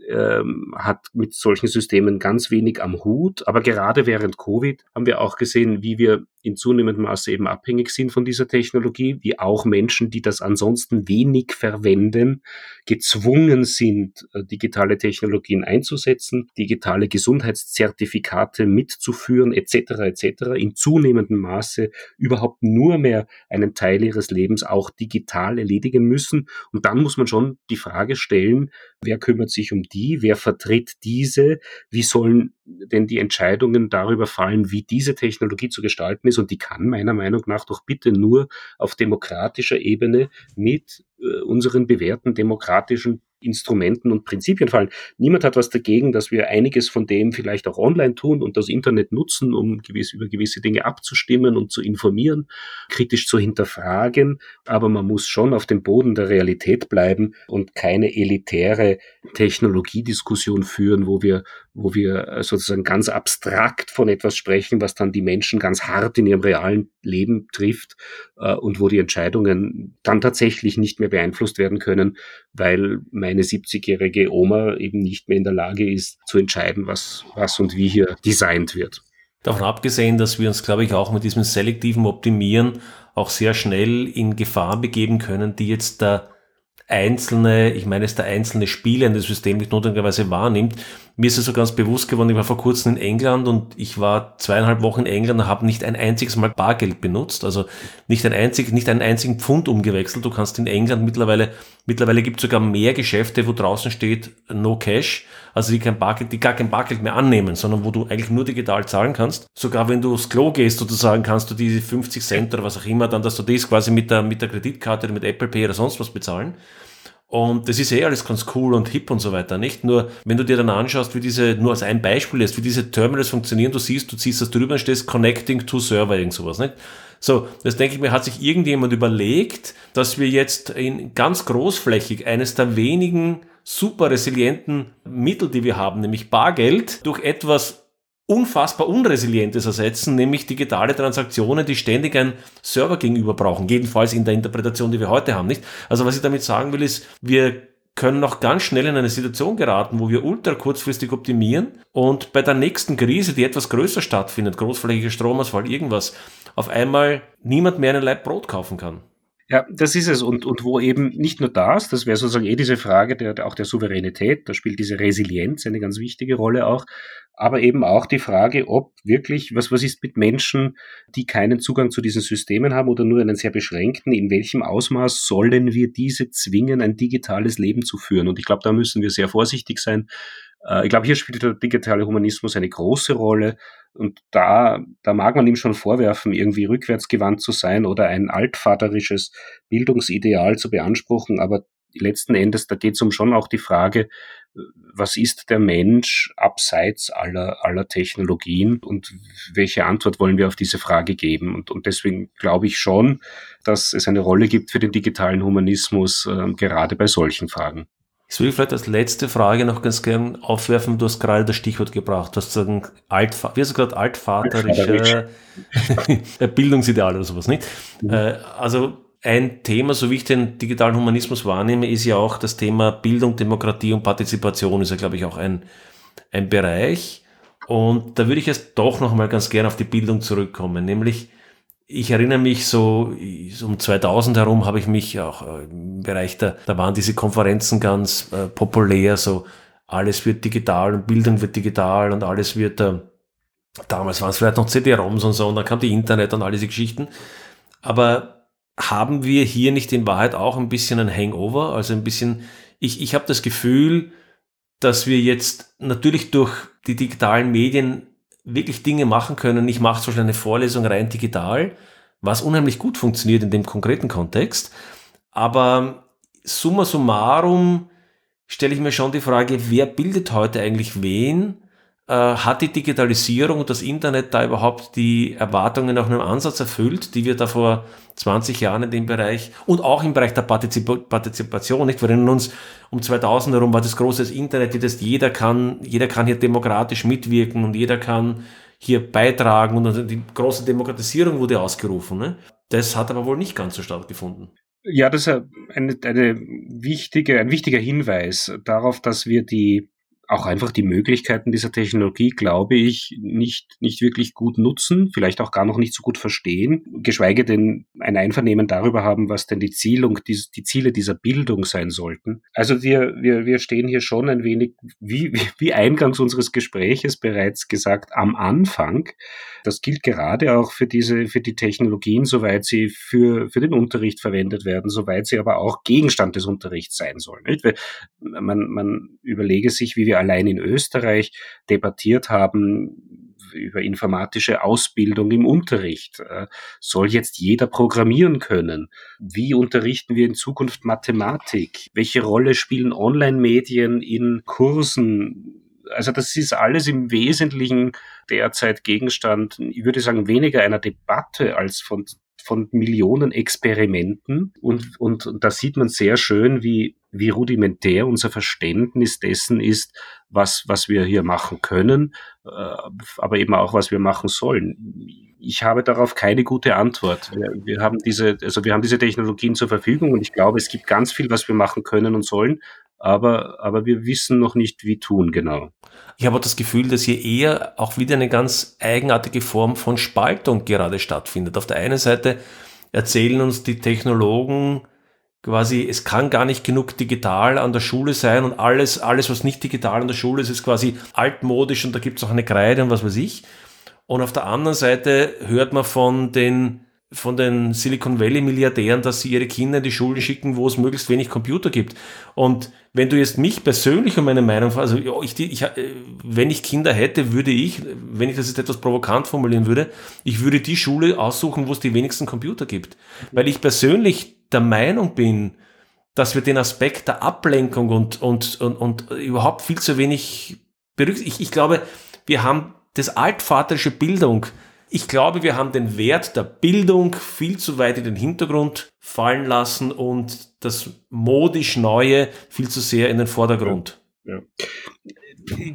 ähm, hat mit solchen Systemen ganz wenig am Hut. Aber gerade während Covid haben wir auch gesehen, wie wir in zunehmendem Maße eben abhängig sind von dieser Technologie, wie auch Menschen, die das ansonsten wenig verwenden, gezwungen sind, äh, digitale Technologien einzusetzen, digitale Gesundheitszertifikate mitzuführen, etc etc. in zunehmendem Maße überhaupt nur mehr einen Teil ihres Lebens auch digital erledigen müssen. Und dann muss man schon die Frage stellen, wer kümmert sich um die, wer vertritt diese, wie sollen denn die Entscheidungen darüber fallen, wie diese Technologie zu gestalten ist. Und die kann meiner Meinung nach doch bitte nur auf demokratischer Ebene mit äh, unseren bewährten demokratischen Instrumenten und Prinzipien fallen. Niemand hat was dagegen, dass wir einiges von dem vielleicht auch online tun und das Internet nutzen, um gewiss, über gewisse Dinge abzustimmen und zu informieren, kritisch zu hinterfragen. Aber man muss schon auf dem Boden der Realität bleiben und keine elitäre Technologiediskussion führen, wo wir, wo wir sozusagen ganz abstrakt von etwas sprechen, was dann die Menschen ganz hart in ihrem realen Leben trifft äh, und wo die Entscheidungen dann tatsächlich nicht mehr beeinflusst werden können, weil meine 70-jährige Oma eben nicht mehr in der Lage ist zu entscheiden, was, was und wie hier designt wird. Davon abgesehen, dass wir uns, glaube ich, auch mit diesem selektiven Optimieren auch sehr schnell in Gefahr begeben können, die jetzt der einzelne, ich meine es der einzelne Spieler in das System nicht notwendigerweise wahrnimmt. Mir ist es so ganz bewusst geworden, ich war vor kurzem in England und ich war zweieinhalb Wochen in England und habe nicht ein einziges Mal Bargeld benutzt, also nicht ein einzig, nicht einen einzigen Pfund umgewechselt. Du kannst in England mittlerweile, mittlerweile gibt es sogar mehr Geschäfte, wo draußen steht No Cash, also die kein Bargeld, die gar kein Bargeld mehr annehmen, sondern wo du eigentlich nur digital zahlen kannst. Sogar wenn du aufs Klo gehst sozusagen, kannst du diese 50 Cent oder was auch immer dann, dass du das quasi mit der, mit der Kreditkarte oder mit Apple Pay oder sonst was bezahlen. Und das ist eh alles ganz cool und hip und so weiter, nicht? Nur, wenn du dir dann anschaust, wie diese, nur als ein Beispiel ist, wie diese Terminals funktionieren, du siehst, du ziehst das drüber und stehst Connecting to Server, irgend sowas, nicht? So, das denke ich mir, hat sich irgendjemand überlegt, dass wir jetzt in ganz großflächig eines der wenigen super resilienten Mittel, die wir haben, nämlich Bargeld, durch etwas unfassbar Unresilientes ersetzen, nämlich digitale Transaktionen, die ständig einen Server gegenüber brauchen, jedenfalls in der Interpretation, die wir heute haben, nicht? Also was ich damit sagen will, ist, wir können noch ganz schnell in eine Situation geraten, wo wir ultra kurzfristig optimieren und bei der nächsten Krise, die etwas größer stattfindet, großflächiger Stromausfall, irgendwas, auf einmal niemand mehr einen Leib Brot kaufen kann. Ja, das ist es. Und, und wo eben nicht nur das, das wäre sozusagen eh diese Frage der, auch der Souveränität, da spielt diese Resilienz eine ganz wichtige Rolle auch, aber eben auch die Frage, ob wirklich, was, was ist mit Menschen, die keinen Zugang zu diesen Systemen haben oder nur einen sehr beschränkten, in welchem Ausmaß sollen wir diese zwingen, ein digitales Leben zu führen? Und ich glaube, da müssen wir sehr vorsichtig sein. Äh, ich glaube, hier spielt der digitale Humanismus eine große Rolle. Und da, da mag man ihm schon vorwerfen, irgendwie rückwärtsgewandt zu sein oder ein altvaterisches Bildungsideal zu beanspruchen. Aber letzten Endes, da geht es um schon auch die Frage, was ist der Mensch abseits aller, aller Technologien und welche Antwort wollen wir auf diese Frage geben? Und, und deswegen glaube ich schon, dass es eine Rolle gibt für den digitalen Humanismus, äh, gerade bei solchen Fragen. Ich will vielleicht als letzte Frage noch ganz gern aufwerfen. Du hast gerade das Stichwort gebracht. Du hast sagen, Altva wie hast du gerade altvaterische Bildungsideal oder sowas, nicht? Mhm. Äh, also ein Thema, so wie ich den digitalen Humanismus wahrnehme, ist ja auch das Thema Bildung, Demokratie und Partizipation, ist ja, glaube ich, auch ein, ein Bereich. Und da würde ich jetzt doch noch mal ganz gerne auf die Bildung zurückkommen, nämlich ich erinnere mich so, um 2000 herum habe ich mich auch äh, im Bereich der, da waren diese Konferenzen ganz äh, populär, so alles wird digital und Bildung wird digital und alles wird, äh, damals waren es vielleicht noch CD-ROMs und so und dann kam die Internet und all diese Geschichten. Aber haben wir hier nicht in Wahrheit auch ein bisschen ein Hangover? Also ein bisschen, ich, ich habe das Gefühl, dass wir jetzt natürlich durch die digitalen Medien wirklich Dinge machen können. Ich mache zum Beispiel eine Vorlesung rein digital, was unheimlich gut funktioniert in dem konkreten Kontext. Aber summa summarum stelle ich mir schon die Frage, wer bildet heute eigentlich wen? Äh, hat die Digitalisierung und das Internet da überhaupt die Erwartungen nach einem Ansatz erfüllt, die wir da vor 20 Jahren in dem Bereich und auch im Bereich der Partizip Partizipation, nicht? Wir erinnern uns, um 2000 herum war das große Internet, das jeder kann, jeder kann hier demokratisch mitwirken und jeder kann hier beitragen und die große Demokratisierung wurde ausgerufen. Ne? Das hat aber wohl nicht ganz so stattgefunden. Ja, das ist eine, eine wichtige, ein wichtiger Hinweis darauf, dass wir die auch einfach die Möglichkeiten dieser Technologie, glaube ich, nicht, nicht wirklich gut nutzen, vielleicht auch gar noch nicht so gut verstehen, geschweige denn ein Einvernehmen darüber haben, was denn die Zielung, die, die Ziele dieser Bildung sein sollten. Also wir, wir, wir stehen hier schon ein wenig, wie, wie eingangs unseres Gespräches bereits gesagt, am Anfang. Das gilt gerade auch für diese, für die Technologien, soweit sie für, für den Unterricht verwendet werden, soweit sie aber auch Gegenstand des Unterrichts sein sollen. Nicht? Man, man überlege sich, wie wir allein in Österreich debattiert haben über informatische Ausbildung im Unterricht. Äh, soll jetzt jeder programmieren können? Wie unterrichten wir in Zukunft Mathematik? Welche Rolle spielen Online-Medien in Kursen? Also das ist alles im Wesentlichen derzeit Gegenstand, ich würde sagen, weniger einer Debatte als von von Millionen Experimenten und, und, und da sieht man sehr schön, wie, wie rudimentär unser Verständnis dessen ist, was, was wir hier machen können, äh, aber eben auch, was wir machen sollen. Ich habe darauf keine gute Antwort. Wir, wir haben diese, also wir haben diese Technologien zur Verfügung und ich glaube, es gibt ganz viel, was wir machen können und sollen, aber, aber wir wissen noch nicht, wie tun genau. Ich habe das Gefühl, dass hier eher auch wieder eine ganz eigenartige Form von Spaltung gerade stattfindet. Auf der einen Seite erzählen uns die Technologen quasi, es kann gar nicht genug digital an der Schule sein und alles, alles, was nicht digital an der Schule ist, ist quasi altmodisch und da gibt es auch eine Kreide und was weiß ich. Und auf der anderen Seite hört man von den von den Silicon Valley Milliardären, dass sie ihre Kinder in die Schulen schicken, wo es möglichst wenig Computer gibt. Und wenn du jetzt mich persönlich um meine Meinung fragst, also ich, ich, äh, wenn ich Kinder hätte, würde ich, wenn ich das jetzt etwas provokant formulieren würde, ich würde die Schule aussuchen, wo es die wenigsten Computer gibt. Weil ich persönlich der Meinung bin, dass wir den Aspekt der Ablenkung und, und, und, und überhaupt viel zu wenig berücksichtigen. Ich, ich glaube, wir haben das altvaterische Bildung, ich glaube, wir haben den Wert der Bildung viel zu weit in den Hintergrund fallen lassen und das modisch Neue viel zu sehr in den Vordergrund. Ja.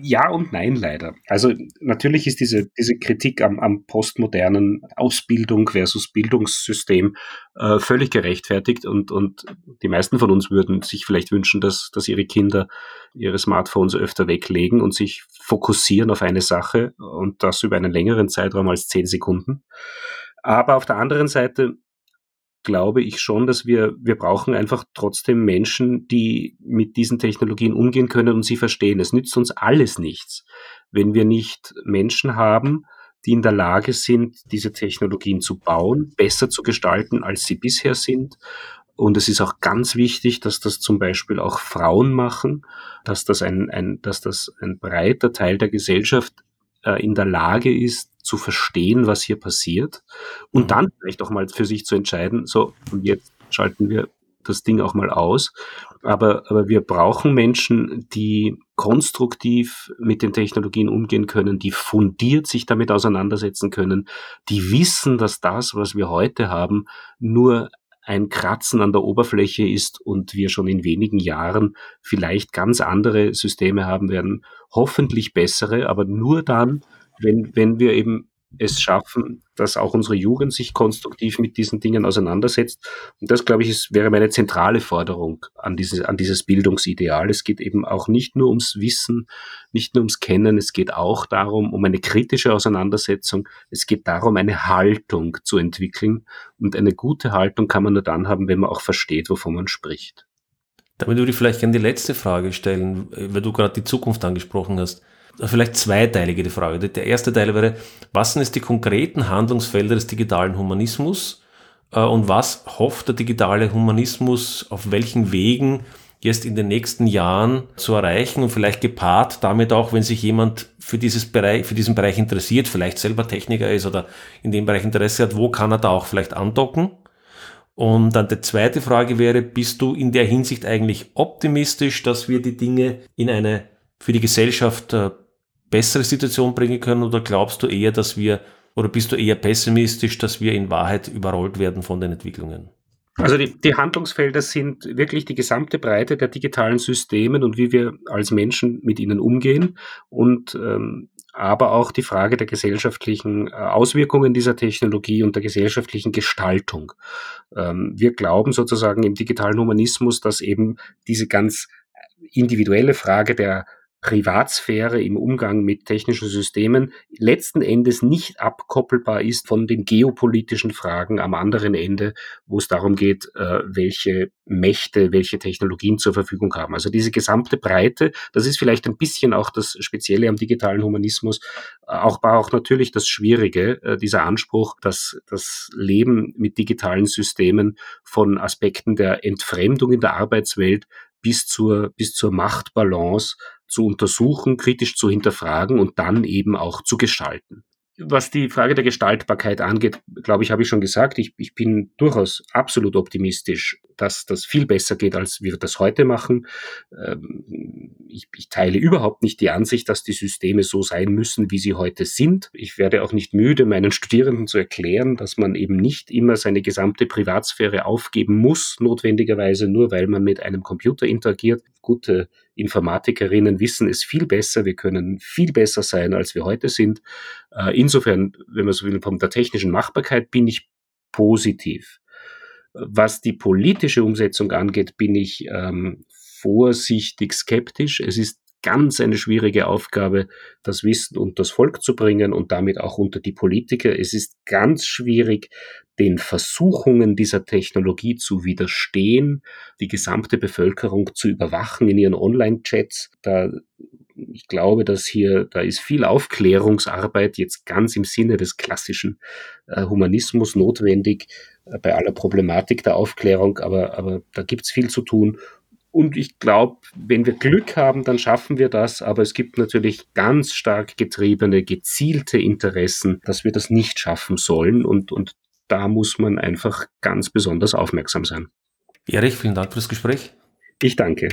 Ja und nein, leider. Also natürlich ist diese, diese Kritik am, am postmodernen Ausbildung versus Bildungssystem äh, völlig gerechtfertigt und, und die meisten von uns würden sich vielleicht wünschen, dass, dass ihre Kinder ihre Smartphones öfter weglegen und sich fokussieren auf eine Sache und das über einen längeren Zeitraum als zehn Sekunden. Aber auf der anderen Seite glaube ich schon, dass wir, wir brauchen einfach trotzdem Menschen, die mit diesen Technologien umgehen können und sie verstehen. Es nützt uns alles nichts, wenn wir nicht Menschen haben, die in der Lage sind, diese Technologien zu bauen, besser zu gestalten, als sie bisher sind. Und es ist auch ganz wichtig, dass das zum Beispiel auch Frauen machen, dass das ein, ein, dass das ein breiter Teil der Gesellschaft äh, in der Lage ist, zu verstehen, was hier passiert und mhm. dann vielleicht auch mal für sich zu entscheiden, so, und jetzt schalten wir das Ding auch mal aus. Aber, aber wir brauchen Menschen, die konstruktiv mit den Technologien umgehen können, die fundiert sich damit auseinandersetzen können, die wissen, dass das, was wir heute haben, nur ein Kratzen an der Oberfläche ist und wir schon in wenigen Jahren vielleicht ganz andere Systeme haben werden, hoffentlich bessere, aber nur dann, wenn, wenn wir eben es schaffen, dass auch unsere Jugend sich konstruktiv mit diesen Dingen auseinandersetzt. Und das, glaube ich, ist, wäre meine zentrale Forderung an dieses, an dieses Bildungsideal. Es geht eben auch nicht nur ums Wissen, nicht nur ums Kennen, es geht auch darum, um eine kritische Auseinandersetzung. Es geht darum, eine Haltung zu entwickeln. Und eine gute Haltung kann man nur dann haben, wenn man auch versteht, wovon man spricht. Damit würde ich vielleicht gerne die letzte Frage stellen, weil du gerade die Zukunft angesprochen hast vielleicht zweiteilige die Frage. Der erste Teil wäre, was sind jetzt die konkreten Handlungsfelder des digitalen Humanismus äh, und was hofft der digitale Humanismus auf welchen Wegen jetzt in den nächsten Jahren zu erreichen und vielleicht gepaart damit auch, wenn sich jemand für dieses Bereich, für diesen Bereich interessiert, vielleicht selber Techniker ist oder in dem Bereich Interesse hat, wo kann er da auch vielleicht andocken? Und dann die zweite Frage wäre, bist du in der Hinsicht eigentlich optimistisch, dass wir die Dinge in eine für die Gesellschaft äh, bessere Situation bringen können oder glaubst du eher, dass wir oder bist du eher pessimistisch, dass wir in Wahrheit überrollt werden von den Entwicklungen? Also die, die Handlungsfelder sind wirklich die gesamte Breite der digitalen Systeme und wie wir als Menschen mit ihnen umgehen und ähm, aber auch die Frage der gesellschaftlichen äh, Auswirkungen dieser Technologie und der gesellschaftlichen Gestaltung. Ähm, wir glauben sozusagen im digitalen Humanismus, dass eben diese ganz individuelle Frage der Privatsphäre im Umgang mit technischen Systemen letzten Endes nicht abkoppelbar ist von den geopolitischen Fragen am anderen Ende, wo es darum geht, äh, welche Mächte, welche Technologien zur Verfügung haben. Also diese gesamte Breite, das ist vielleicht ein bisschen auch das Spezielle am digitalen Humanismus, äh, auch war auch natürlich das Schwierige, äh, dieser Anspruch, dass das Leben mit digitalen Systemen von Aspekten der Entfremdung in der Arbeitswelt bis zur, bis zur Machtbalance zu untersuchen, kritisch zu hinterfragen und dann eben auch zu gestalten. Was die Frage der Gestaltbarkeit angeht, glaube ich, habe ich schon gesagt, ich, ich bin durchaus absolut optimistisch, dass das viel besser geht, als wir das heute machen. Ähm, ich, ich teile überhaupt nicht die Ansicht, dass die Systeme so sein müssen, wie sie heute sind. Ich werde auch nicht müde, meinen Studierenden zu erklären, dass man eben nicht immer seine gesamte Privatsphäre aufgeben muss, notwendigerweise nur weil man mit einem Computer interagiert. Gute Informatikerinnen wissen es viel besser. Wir können viel besser sein, als wir heute sind. Äh, insofern, wenn man so will, von der technischen Machbarkeit bin ich positiv. Was die politische Umsetzung angeht, bin ich ähm, vorsichtig skeptisch. Es ist ganz eine schwierige Aufgabe, das Wissen unter das Volk zu bringen und damit auch unter die Politiker. Es ist ganz schwierig, den Versuchungen dieser Technologie zu widerstehen, die gesamte Bevölkerung zu überwachen in ihren Online-Chats. Da ich glaube, dass hier, da ist viel Aufklärungsarbeit jetzt ganz im Sinne des klassischen äh, Humanismus notwendig, äh, bei aller Problematik der Aufklärung, aber, aber da gibt's viel zu tun. Und ich glaube, wenn wir Glück haben, dann schaffen wir das. Aber es gibt natürlich ganz stark getriebene, gezielte Interessen, dass wir das nicht schaffen sollen. Und, und da muss man einfach ganz besonders aufmerksam sein. Erich, vielen Dank für das Gespräch. Ich danke.